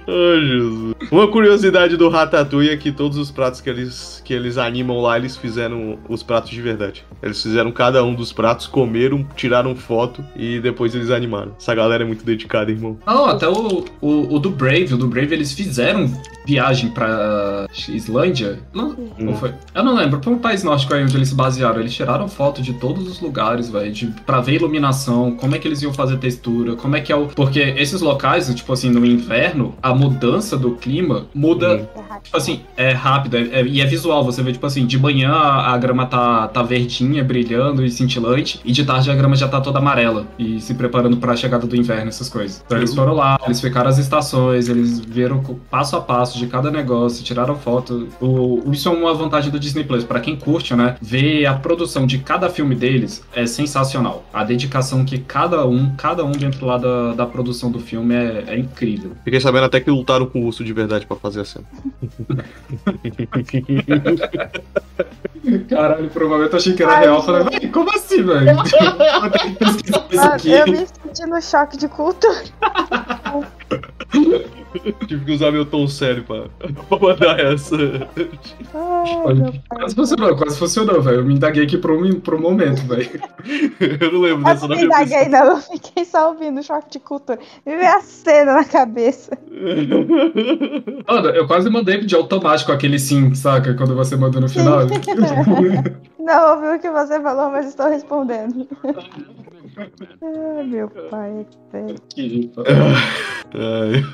Ai, Jesus. Uma curiosidade do Ratatouille é que todos os pratos que eles, que eles animam lá, eles fizeram os pratos de verdade. Eles fizeram cada um dos pratos, comeram, tiraram foto e depois eles animaram. Essa galera é muito dedicada, irmão. Não, até o, o, o do Brave, o do Brave eles fizeram viagem pra Islândia. Não, não foi? Eu não lembro, foi um país nórdico aí onde eles se basearam. Eles tiraram foto de todos os lugares, velho, pra ver iluminação, como é que eles iam fazer textura, como é que é o. Porque esses locais, tipo assim, no inverno, a mudança do clima muda. É. Tipo assim, é rápido é- é- e é visual. Você vê, tipo assim, de manhã a, a grama tá, tá verdinha, brilhando e cintilante, e de tarde a grama já tá toda amarela e se preparando pra chegada do inverno, essas coisas. Então eles foram lá, eles ficaram as estações, eles viram passo a passo de cada negócio, tiraram foto. O, isso é uma vantagem do Disney Plus. Pra quem curte, né, ver a produção de cada filme deles é sensacional. A dedicação que cada um, cada um dentro lá da, da produção do filme é, é incrível. Fiquei sabendo até que lutaram com o urso de verdade pra fazer a cena. <laughs> <laughs> Caralho, por um momento eu achei que era Ai, real. Eu falei, "Véi, como assim, velho? <laughs> Vou ter que pesquisar isso Ah, aqui. eu me senti no choque de cultura. <laughs> Tive que usar meu tom sério pra, pra mandar essa. Ai. Quase funcionou, quase funcionou, velho. Eu me indaguei aqui por um, por um momento, velho. Eu não lembro Eu dessa, não não. me indaguei, não. Eu fiquei só ouvindo o choque de cultura. Me veio a cena na cabeça. Mano, eu quase mandei de automático aquele sim, saca? Quando você mandou no final. Não ouvi o que você falou, mas estou respondendo. <laughs> Ai, meu pai. velho. Que- Ai.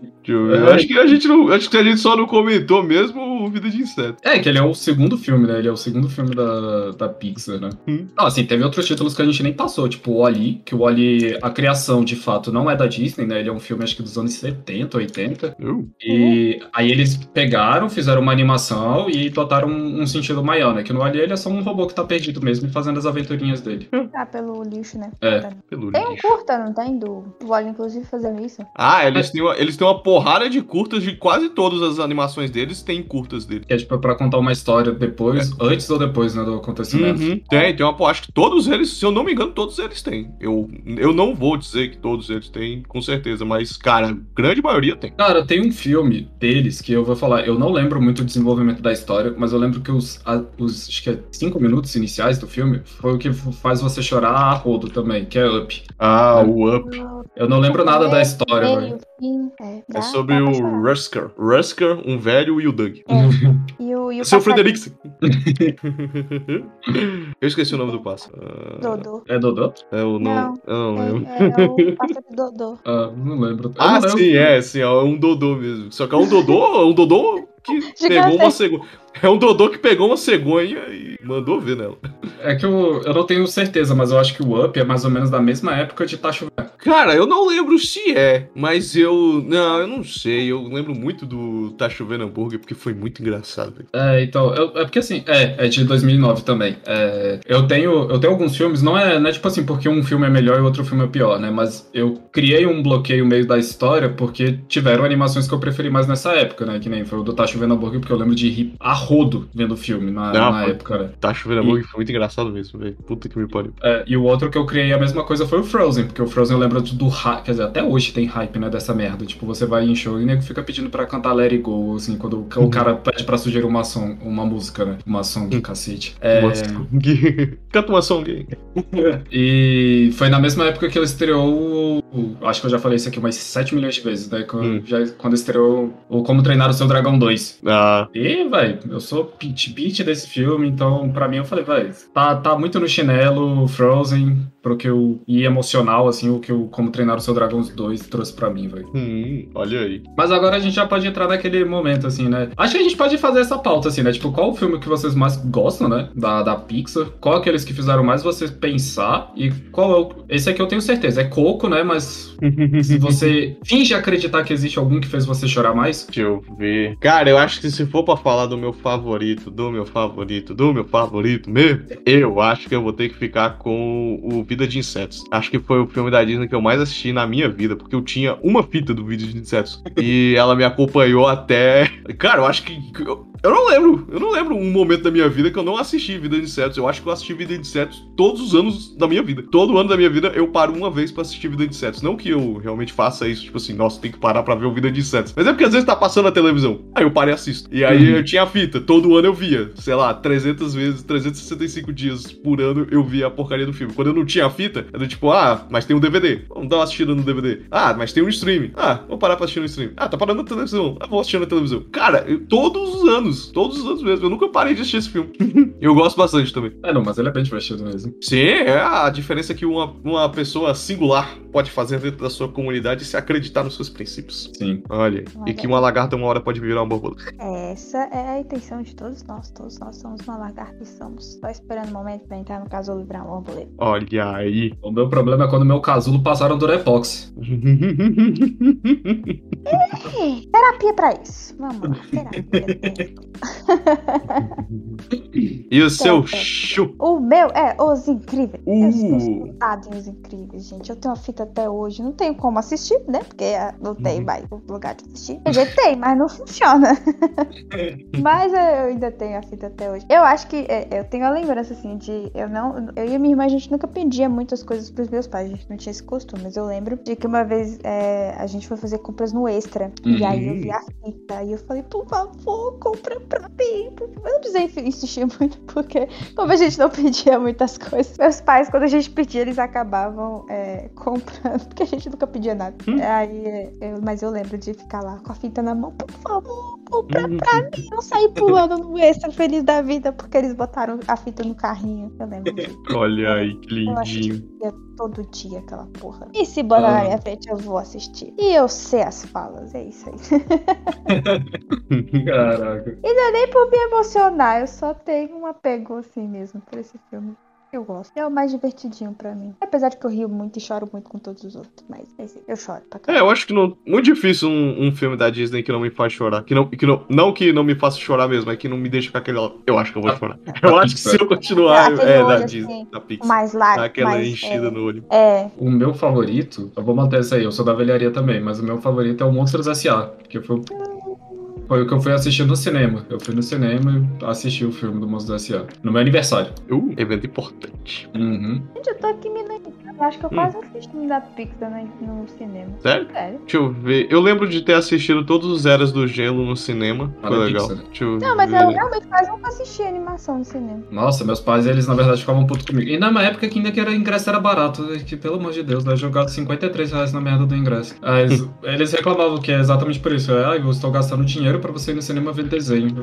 Deixa eu acho que a gente não. Acho que a gente só não comentou mesmo o Vida de Inseto. É, que ele é o segundo filme, né? Ele é o segundo filme da, da Pixar, né? Hum. Não, assim, teve outros títulos que a gente nem passou, tipo o Oli, que o Oli, a criação de fato não é da Disney, né? Ele é um filme acho que dos anos 70, 80. Eu? E aí eles pegaram, fizeram uma animação e botaram um, um sentido maior, né? Que no Ali ele é só um robô que tá perdido mesmo e fazendo as aventurinhas dele. Ah, pelo lixo, né? É. Pelo Tem um lixo. curta, não tem? Do do Wally, inclusive, fazendo isso. Ah, eles têm, uma, eles têm uma porrada de curtas de quase todas as animações deles, tem curtas dele. Que é tipo pra contar uma história depois, antes ou depois, né, do acontecimento. Uhum. Tem, tem uma. Acho que todos eles, se eu não me engano, todos eles têm. Eu, eu não vou dizer que todos eles têm, com certeza, mas, cara, grande maioria tem. Cara, tem um filme deles que eu vou falar, eu não lembro muito o desenvolvimento da história, mas eu lembro que os, a- os acho que é cinco minutos iniciais do filme foi o que faz você chorar a rodo também, que é Up. Ah, É. o Up. Eu não lembro nada da história, velho. Fim, é, dá- É sobre o. Rusker. Rusker, um velho e o Doug. E o, e o <laughs> Seu Frederiksen. <laughs> eu esqueci o nome do pássaro. Ah, Dodô. É Dodô? É o nome. Não, Eu não lembro. É, é o pássaro Dodô. <laughs> Ah, não lembro. Eu Ah, não lembro. sim, é, sim, é um Dodô mesmo. Só que é um Dodô, é um Dodô que pegou uma cegonha. É um Dodô que pegou uma cegonha e mandou ver nela. É que eu, eu não tenho certeza, mas eu acho que o Up é mais ou menos da mesma época de Tá Chovendo. Cara, eu não lembro se é, mas eu. Não, eu não sei. Eu lembro muito do Tá Chovendo Hambúrguer porque foi muito engraçado. É, então, eu- é porque assim, é, é de 2009 também. É, eu, tenho, eu tenho alguns filmes, não é, não é tipo assim, porque um filme é melhor e outro filme é pior, né? Mas eu criei um bloqueio meio da história porque tiveram animações que eu preferi mais nessa época, né? Que nem foi o do Tá Chovendo Hambúrguer, porque eu lembro de rir a rodo vendo o filme na, Não, na foi- época, né? Tá Chovendo Hambúrguer foi muito engraçado mesmo, velho. Puta que me pariu. É, e o outro que eu criei a mesma coisa foi o Frozen, porque o Frozen eu lembro do hype, quer dizer, até hoje tem hype, né, dessa merda. Tipo, você vai em show e o nego fica pedindo pra cantar Let It Go, assim, quando o- o cara pede pra sugerir uma, song, uma música, né? Uma song, cacete. É, Uma song. <laughs> Canta uma song. <laughs> e foi na mesma época que ele estreou Acho que eu já falei isso aqui umas 7 milhões de vezes, né? Quando, Hum. já, quando estreou o Como Treinar o Seu Dragão 2. Ah, E, velho, eu sou pitch beat desse filme, então pra mim eu falei, velho, tá, tá muito no chinelo, Frozen, pro que eu. E emocional, assim, o que o Como Treinar o Seu Dragão 2 trouxe pra mim, velho. hum, olha aí. Mas agora a gente já pode entrar naquele momento, assim, né? Acho que a gente pode fazer essa pauta, assim, né? Tipo, qual o filme que vocês mais gostam, né? Da, da Pixar? Qual aqueles que fizeram mais você pensar? E qual é o. Esse aqui eu tenho certeza, é Coco, né? Mas se <laughs> você finge acreditar que existe algum que fez você chorar mais. Deixa eu ver. Cara, eu acho que se for pra falar do meu favorito, do meu favorito, do meu favorito mesmo, eu acho que eu vou ter que ficar com o Vida de Insetos. Acho que foi o filme da Disney que eu mais assisti na minha vida, porque eu tinha uma fita do Vida de Insetos. e ela me acompanhou até. Cara, eu acho que. Eu não lembro. Eu não lembro um momento da minha vida que eu não assisti Vida de Insetos. Eu acho que eu assisti Vida de Insetos todos os anos da minha vida. Todo ano da minha vida eu paro uma vez pra assistir Vida de Insetos. Não que eu realmente faça isso, tipo assim, nossa, tem que parar pra ver o Vida de Insetos. Mas é porque às vezes tá passando na televisão. Aí eu paro e assisto. E aí Uhum. eu tinha a fita. Todo ano eu via. Sei lá, 300 vezes, 365 dias por ano eu via a porcaria do filme. Quando eu não tinha a fita, era tipo, ah, mas tem um DVD. Vamos dar uma assistida no DVD. Ah, mas tem um streaming. Ah, vou parar pra assistir no streaming. Ah, tá parando na televisão. Ah, vou assistir na televisão. Cara, eu- todos os anos, todos os anos mesmo. Eu nunca parei de assistir esse filme. <laughs> eu gosto bastante também. É, não, mas ele é bem divertido mesmo. Sim, é a diferença que uma, uma pessoa singular pode fazer dentro da sua comunidade e se acreditar nos seus princípios. Sim. Olha, aí. e que uma lagarta uma hora pode virar uma borboleta. Essa é a intenção de todos nós. Todos nós somos uma lagarta e somos. Só esperando o momento pra entrar no casulo e virar uma borboleta. Olha aí. O meu problema é quando meu casulo passaram Durepox. É, <laughs> terapia pra isso. Vamos lá, terapia. e o seu Tem, tem. chu? o meu é Os Incríveis. Eu estou Uh. em Os Incríveis, gente. Eu tenho uma fita até hoje. Não tenho como assistir, né? Porque ah, não tem Uhum. mais lugar de assistir. Quer dizer, tem, mas não funciona. <laughs> mas eu ainda tenho a fita até hoje. Eu acho que é, eu tenho a lembrança, assim, de. Eu não. Eu e a minha irmã, a gente nunca pedia muitas coisas pros meus pais. A gente não tinha esse costume. Mas eu lembro de que uma vez é, a gente foi fazer compras no Extra. E aí eu vi a fita. E eu falei, por favor, compra pra mim. por favor." Eu não precisei insistir <laughs> muito, porque como a gente não pedia muitas coisas, meus pais, quando a gente pedia, eles acabavam é, comprando, <laughs> porque a gente nunca pedia nada. Aí, é, eu- mas eu lembro de ficar lá com a fita na mão, por favor, compra pra mim. Eu saí pulando no extra feliz da vida, porque eles botaram a fita no carrinho. Eu lembro disso. <laughs> Olha aí, que Eu lindinho. ia todo dia aquela porra. E se botar na Ah. minha frente, eu vou assistir. E eu sei as falas, é isso aí. <laughs> Caraca. E não é nem por me emocionar, eu só tenho um apego assim mesmo por esse filme. Eu gosto. É o mais divertidinho pra mim. Apesar de que eu rio muito e choro muito com todos os outros. Mas esse, eu choro pra É, caralho. eu acho que não, muito difícil um, um filme da Disney que não me faz chorar. Que não, que não, não que não me faça chorar mesmo, é que não me deixa com aquele. Eu acho que eu vou Ah, chorar. <laughs> Eu acho que se eu continuar. É, olho da assim, Disney, da Pixar. mais. Dá aquela mais, enchida é, no olho. É, O meu favorito, eu vou manter essa aí, eu sou da velharia também, mas o meu favorito é o Monstros S.A., porque foi o Foi o que eu fui assistir no cinema. Eu fui no cinema e assisti o filme do Monstro do S.A. No meu aniversário. Uh, evento importante. Uhum. Gente, eu tô aqui me lembrando. Eu acho que eu Hum. quase assisti filme da Pixar no, no cinema. Sério? Sério. Deixa eu ver. Eu lembro de ter assistido todos os Eras do Gelo no cinema. Ah, Foi legal. Pixar. Deixa eu Não, mas ver. eu realmente quase nunca assisti animação no cinema. Nossa, meus pais, eles na verdade ficavam putos comigo. E na época que ainda que era ingresso era barato, que pelo amor de Deus, né? Jogado 53 reais na merda do ingresso. Mas eles reclamavam que é exatamente por isso. É, ah, eu estou gastando dinheiro pra você ir no cinema ver desenho.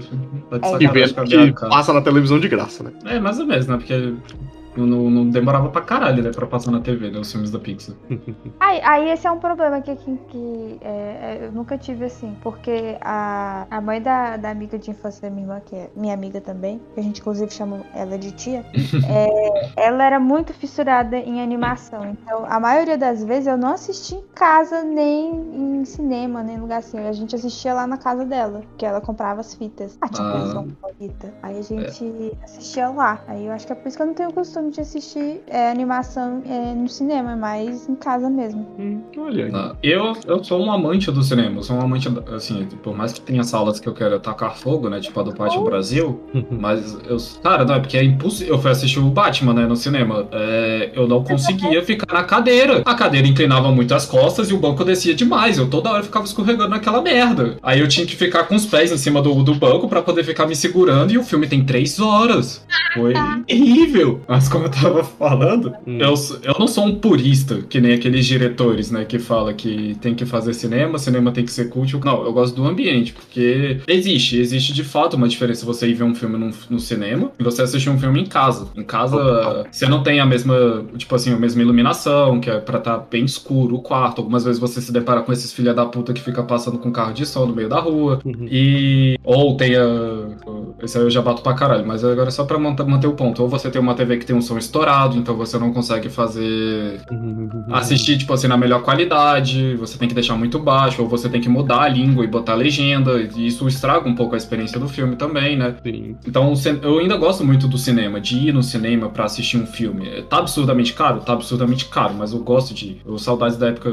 Tá de É, minha que cara. passa na televisão de graça, né? É, mais ou menos, né? Porque não, não- demorava pra caralho, né? Pra passar na TV, né? Os filmes da Pixar. <laughs> Aí, aí esse é um problema que, que, que, é, é, eu nunca tive assim, porque a, a mãe da, da amiga de infância da minha irmã, que é minha amiga também, que a gente inclusive chama ela de tia, <laughs> é, ela era muito fissurada em animação. Então, a maioria das vezes eu não assisti em casa, nem em cinema, nem em lugar assim. A gente assistia lá na casa dela, que ela comprava as fitas. Ah, tinha Ah. favorita. Aí a gente assistia lá. Aí eu acho que é por isso que eu não tenho o costume de assistir é, animação é, no cinema, mas em casa mesmo. Hum, olha. Ah, Eu, eu sou um amante do cinema, eu sou um amante, assim, por mais que tenha salas que eu quero tacar fogo, né, tipo a do Pátio Brasil, <laughs> mas eu, cara, não, é porque é impossível, eu fui assistir o Batman, né, no cinema, é, eu não conseguia ficar na cadeira, a cadeira inclinava muito as costas e o banco descia demais, eu toda hora ficava escorregando naquela merda, aí eu tinha que ficar com os pés em cima do, do banco pra poder ficar me segurando e o filme tem três horas, foi terrível, mas como eu tava falando, Hum. eu, eu não sou um purista, que nem aqueles diretores, né, que fala que tem que fazer cinema, cinema tem que ser culto. Não, eu gosto do ambiente, porque existe, existe de fato uma diferença você ir ver um filme num- no, cinema e você assistir um filme em casa. Em casa, você não tem a mesma, tipo assim, a mesma iluminação, que é pra estar bem escuro o quarto. Algumas vezes você se depara com esses filha da puta que fica passando com carro de som no meio da rua. Uhum. E. Ou tem a. Esse aí eu já bato pra caralho, mas agora é só pra manter, manter o ponto. Ou você tem uma TV que tem um som estourado, então você não consegue fazer. Assistir, tipo assim, na melhor qualidade, você tem que deixar muito baixo, ou você tem que mudar a língua e botar a legenda, e isso estraga um pouco a experiência do filme também, né? Sim. Então, eu ainda gosto muito do cinema, de ir no cinema pra assistir um filme. Tá absurdamente caro? Tá absurdamente caro, mas eu gosto de ir. Eu saudades da época.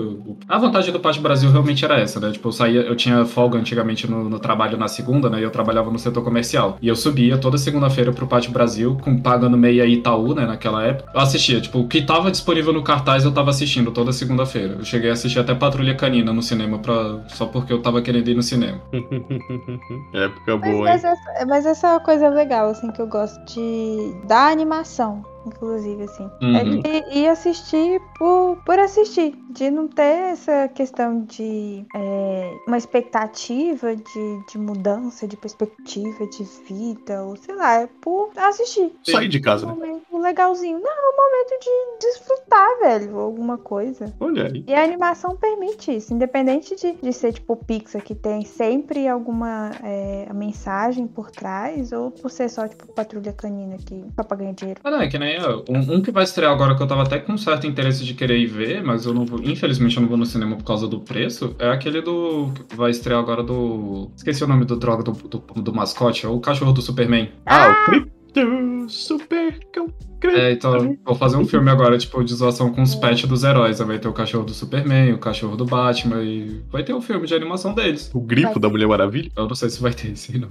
A vantagem do Pátio Brasil realmente era essa, né? Tipo, eu saía, eu tinha folga antigamente no, no trabalho na segunda, né? E eu trabalhava no setor comercial. E eu subia toda segunda-feira pro Pátio Brasil, com pagando meia Itaú, né? Naquela época. Eu assistia, tipo, o que tava disponível no cartaz eu tava assistindo toda segunda-feira. Eu cheguei a assistir até Patrulha Canina no cinema, pra, só porque eu tava querendo ir no cinema. <laughs> Época Mas, boa, hein? mas, essa, mas essa é uma coisa legal, assim, que eu gosto de. da animação, inclusive, assim. Uhum. É de ir assistir por, por assistir. De não ter essa questão de é, uma expectativa de, de mudança, de perspectiva de vida, ou sei lá, é por assistir. Sair de casa, Um né? Legalzinho. Não, é um momento de desfrutar, velho, alguma coisa. Olha aí. E a animação permite isso, independente de, de ser tipo Pixar, que tem sempre alguma é, mensagem por trás, ou por ser só tipo Patrulha Canina, que só pra ganhar dinheiro. Ah, não, é que nem eu. Um, um que vai estrear agora que eu tava até com certo interesse de querer ir ver, mas eu não vou. Infelizmente eu não vou no cinema por causa do preço. É aquele do. que vai estrear agora do. Esqueci o nome do droga do, do, do mascote, é o cachorro do Superman. Ah, o Cripto Super Cão. É, então, vou fazer um filme agora, tipo, de zoação com os pets dos heróis. Vai ter o cachorro do Superman, o cachorro do Batman e vai ter um filme de animação deles. O grifo da Mulher Maravilha. Eu não sei se vai ter esse, não.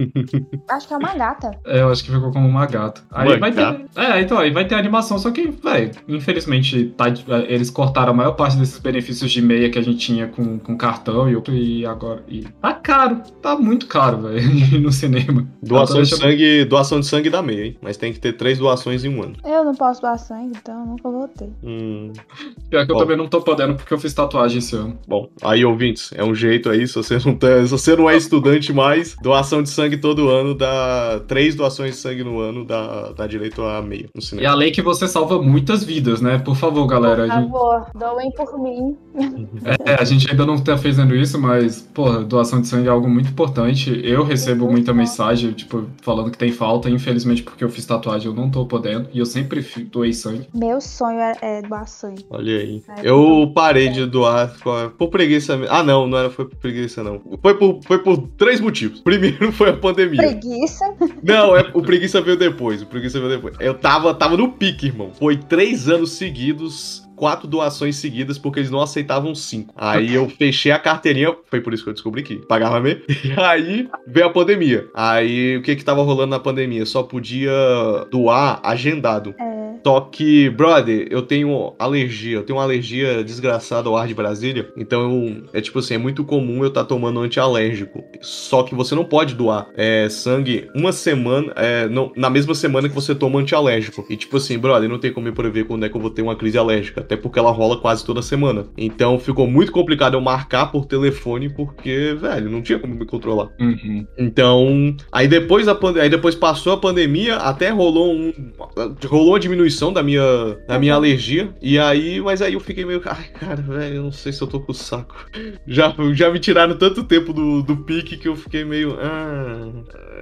<laughs> Acho que é uma gata. É, eu acho que ficou como uma gata. Aí Uma vai gata? ter. É, então, aí vai ter animação, só que, velho, infelizmente, tá, eles cortaram a maior parte desses benefícios de meia que a gente tinha com, com cartão e, outro, e agora. E tá caro, tá muito caro, velho, <laughs> no cinema. Doação de sangue, doação de sangue dá meia, hein? Mas tem que ter três doações em um ano. Eu não posso doar sangue, então eu nunca vou ter. Hum, Pior que eu Bom. também não tô podendo porque eu fiz tatuagem esse ano. bom, aí ouvintes, é um jeito aí, se você não tá, se você não é estudante mais, doação de sangue todo ano dá três doações de sangue no ano dá, dá direito a meia no E cinema. a lei que você salva muitas vidas, né? Por favor, galera. Por A gente, favor, doem por mim. é, a gente ainda não tá fazendo isso, mas, porra, doação de sangue é algo muito importante. Eu recebo muita mensagem, tipo, falando que tem falta. Infelizmente, porque eu fiz tatuagem, eu não tô podendo. E eu sempre doei sangue. Meu sonho é, é doar sangue. Olha aí. É, Eu parei de doar por preguiça. mesmo. Ah, não, não era foi por preguiça, não. Foi por, foi por três motivos. <laughs> Primeiro foi a pandemia. Preguiça. Não, é, o preguiça veio depois. O preguiça veio depois. Eu tava, tava no pique, irmão. Foi três anos seguidos quatro doações seguidas porque eles não aceitavam cinco. Aí eu fechei a carteirinha, foi por isso que eu descobri que pagava mesmo. <laughs> E aí veio a pandemia. Aí o que que tava rolando na pandemia? Só podia doar agendado. É. Só que, brother, eu tenho alergia. Eu tenho uma alergia desgraçada ao ar de Brasília. Então, é tipo assim, é muito comum eu estar tomando antialérgico. Só que você não pode doar é, sangue uma semana, é, não- na mesma semana que você toma antialérgico. E tipo assim, brother, não tem como eu prever quando é que eu vou ter uma crise alérgica. Até porque ela rola quase toda semana. Então ficou muito complicado eu marcar por telefone, porque, velho, não tinha como me controlar. Uhum. Então, aí depois pande- aí depois passou a pandemia, até rolou um rolou uma diminuição da minha da minha alergia. E aí, mas aí eu fiquei meio, ai, cara, velho, eu não sei se eu tô com o saco. Já já me tiraram tanto tempo do, do pique que eu fiquei meio, ah,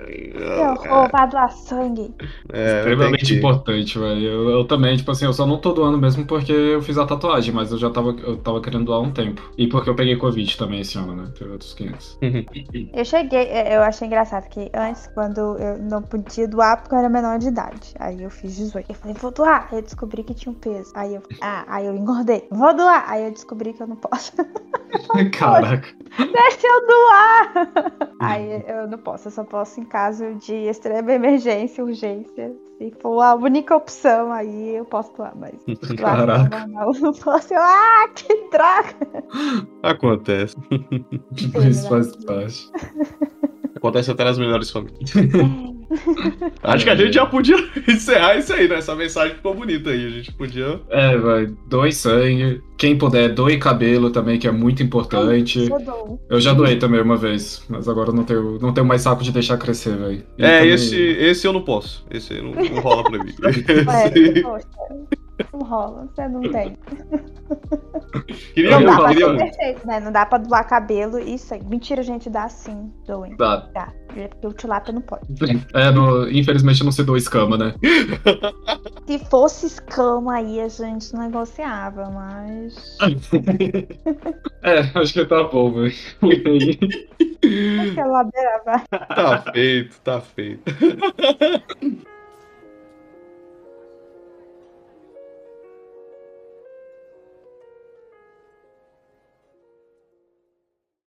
Que ah, vai doar sangue. é, Extremamente importante, velho. Eu, eu também, tipo assim, eu só não tô doando mesmo porque eu fiz a tatuagem, mas eu já tava, eu tava querendo doar há um tempo. E porque eu peguei Covid também esse ano, né? Teve outros 500. <laughs> Eu cheguei, é, eu achei engraçado que antes, quando eu não podia doar porque eu era menor de idade. Aí eu fiz 18. Eu falei, vou doar. Aí eu descobri que tinha um peso. Aí eu, ah, aí eu engordei. Vou doar. Aí eu descobri que eu não posso. <laughs> Caraca. Deixa eu doar! Aí eu não posso, eu só posso em caso de extrema emergência, urgência. Se for a única opção, aí eu posso doar, mas <laughs> doar Caraca. eu não posso. Eu, ah, que droga! Acontece. <laughs> Isso faz parte. Acontece até nas melhores famílias. <laughs> Acho que a gente já podia <laughs> encerrar isso aí, né? Essa mensagem ficou bonita aí. A gente podia. É, vai. Doe sangue. Quem puder, doe cabelo também, que é muito importante. Eu dou. Eu já doei também uma vez, mas agora eu não tenho, não tenho mais saco de deixar crescer, velho. É, também- esse, esse eu não posso. Esse aí não, não rola pra mim. <laughs> Ué, Esse- não rola, você não tem. Queria, Não dá pra ser perfeito, né? Não dá pra doar cabelo e sangue. Mentira, gente, dá sim, doem. Dá. Dá. É Porque o tilápia não pode. É, no- infelizmente não se doa escama, né? <laughs> Se fosse escama aí, a gente negociava, mas. <laughs> É, acho que tá bom, velho. Tá feito, tá feito. <laughs>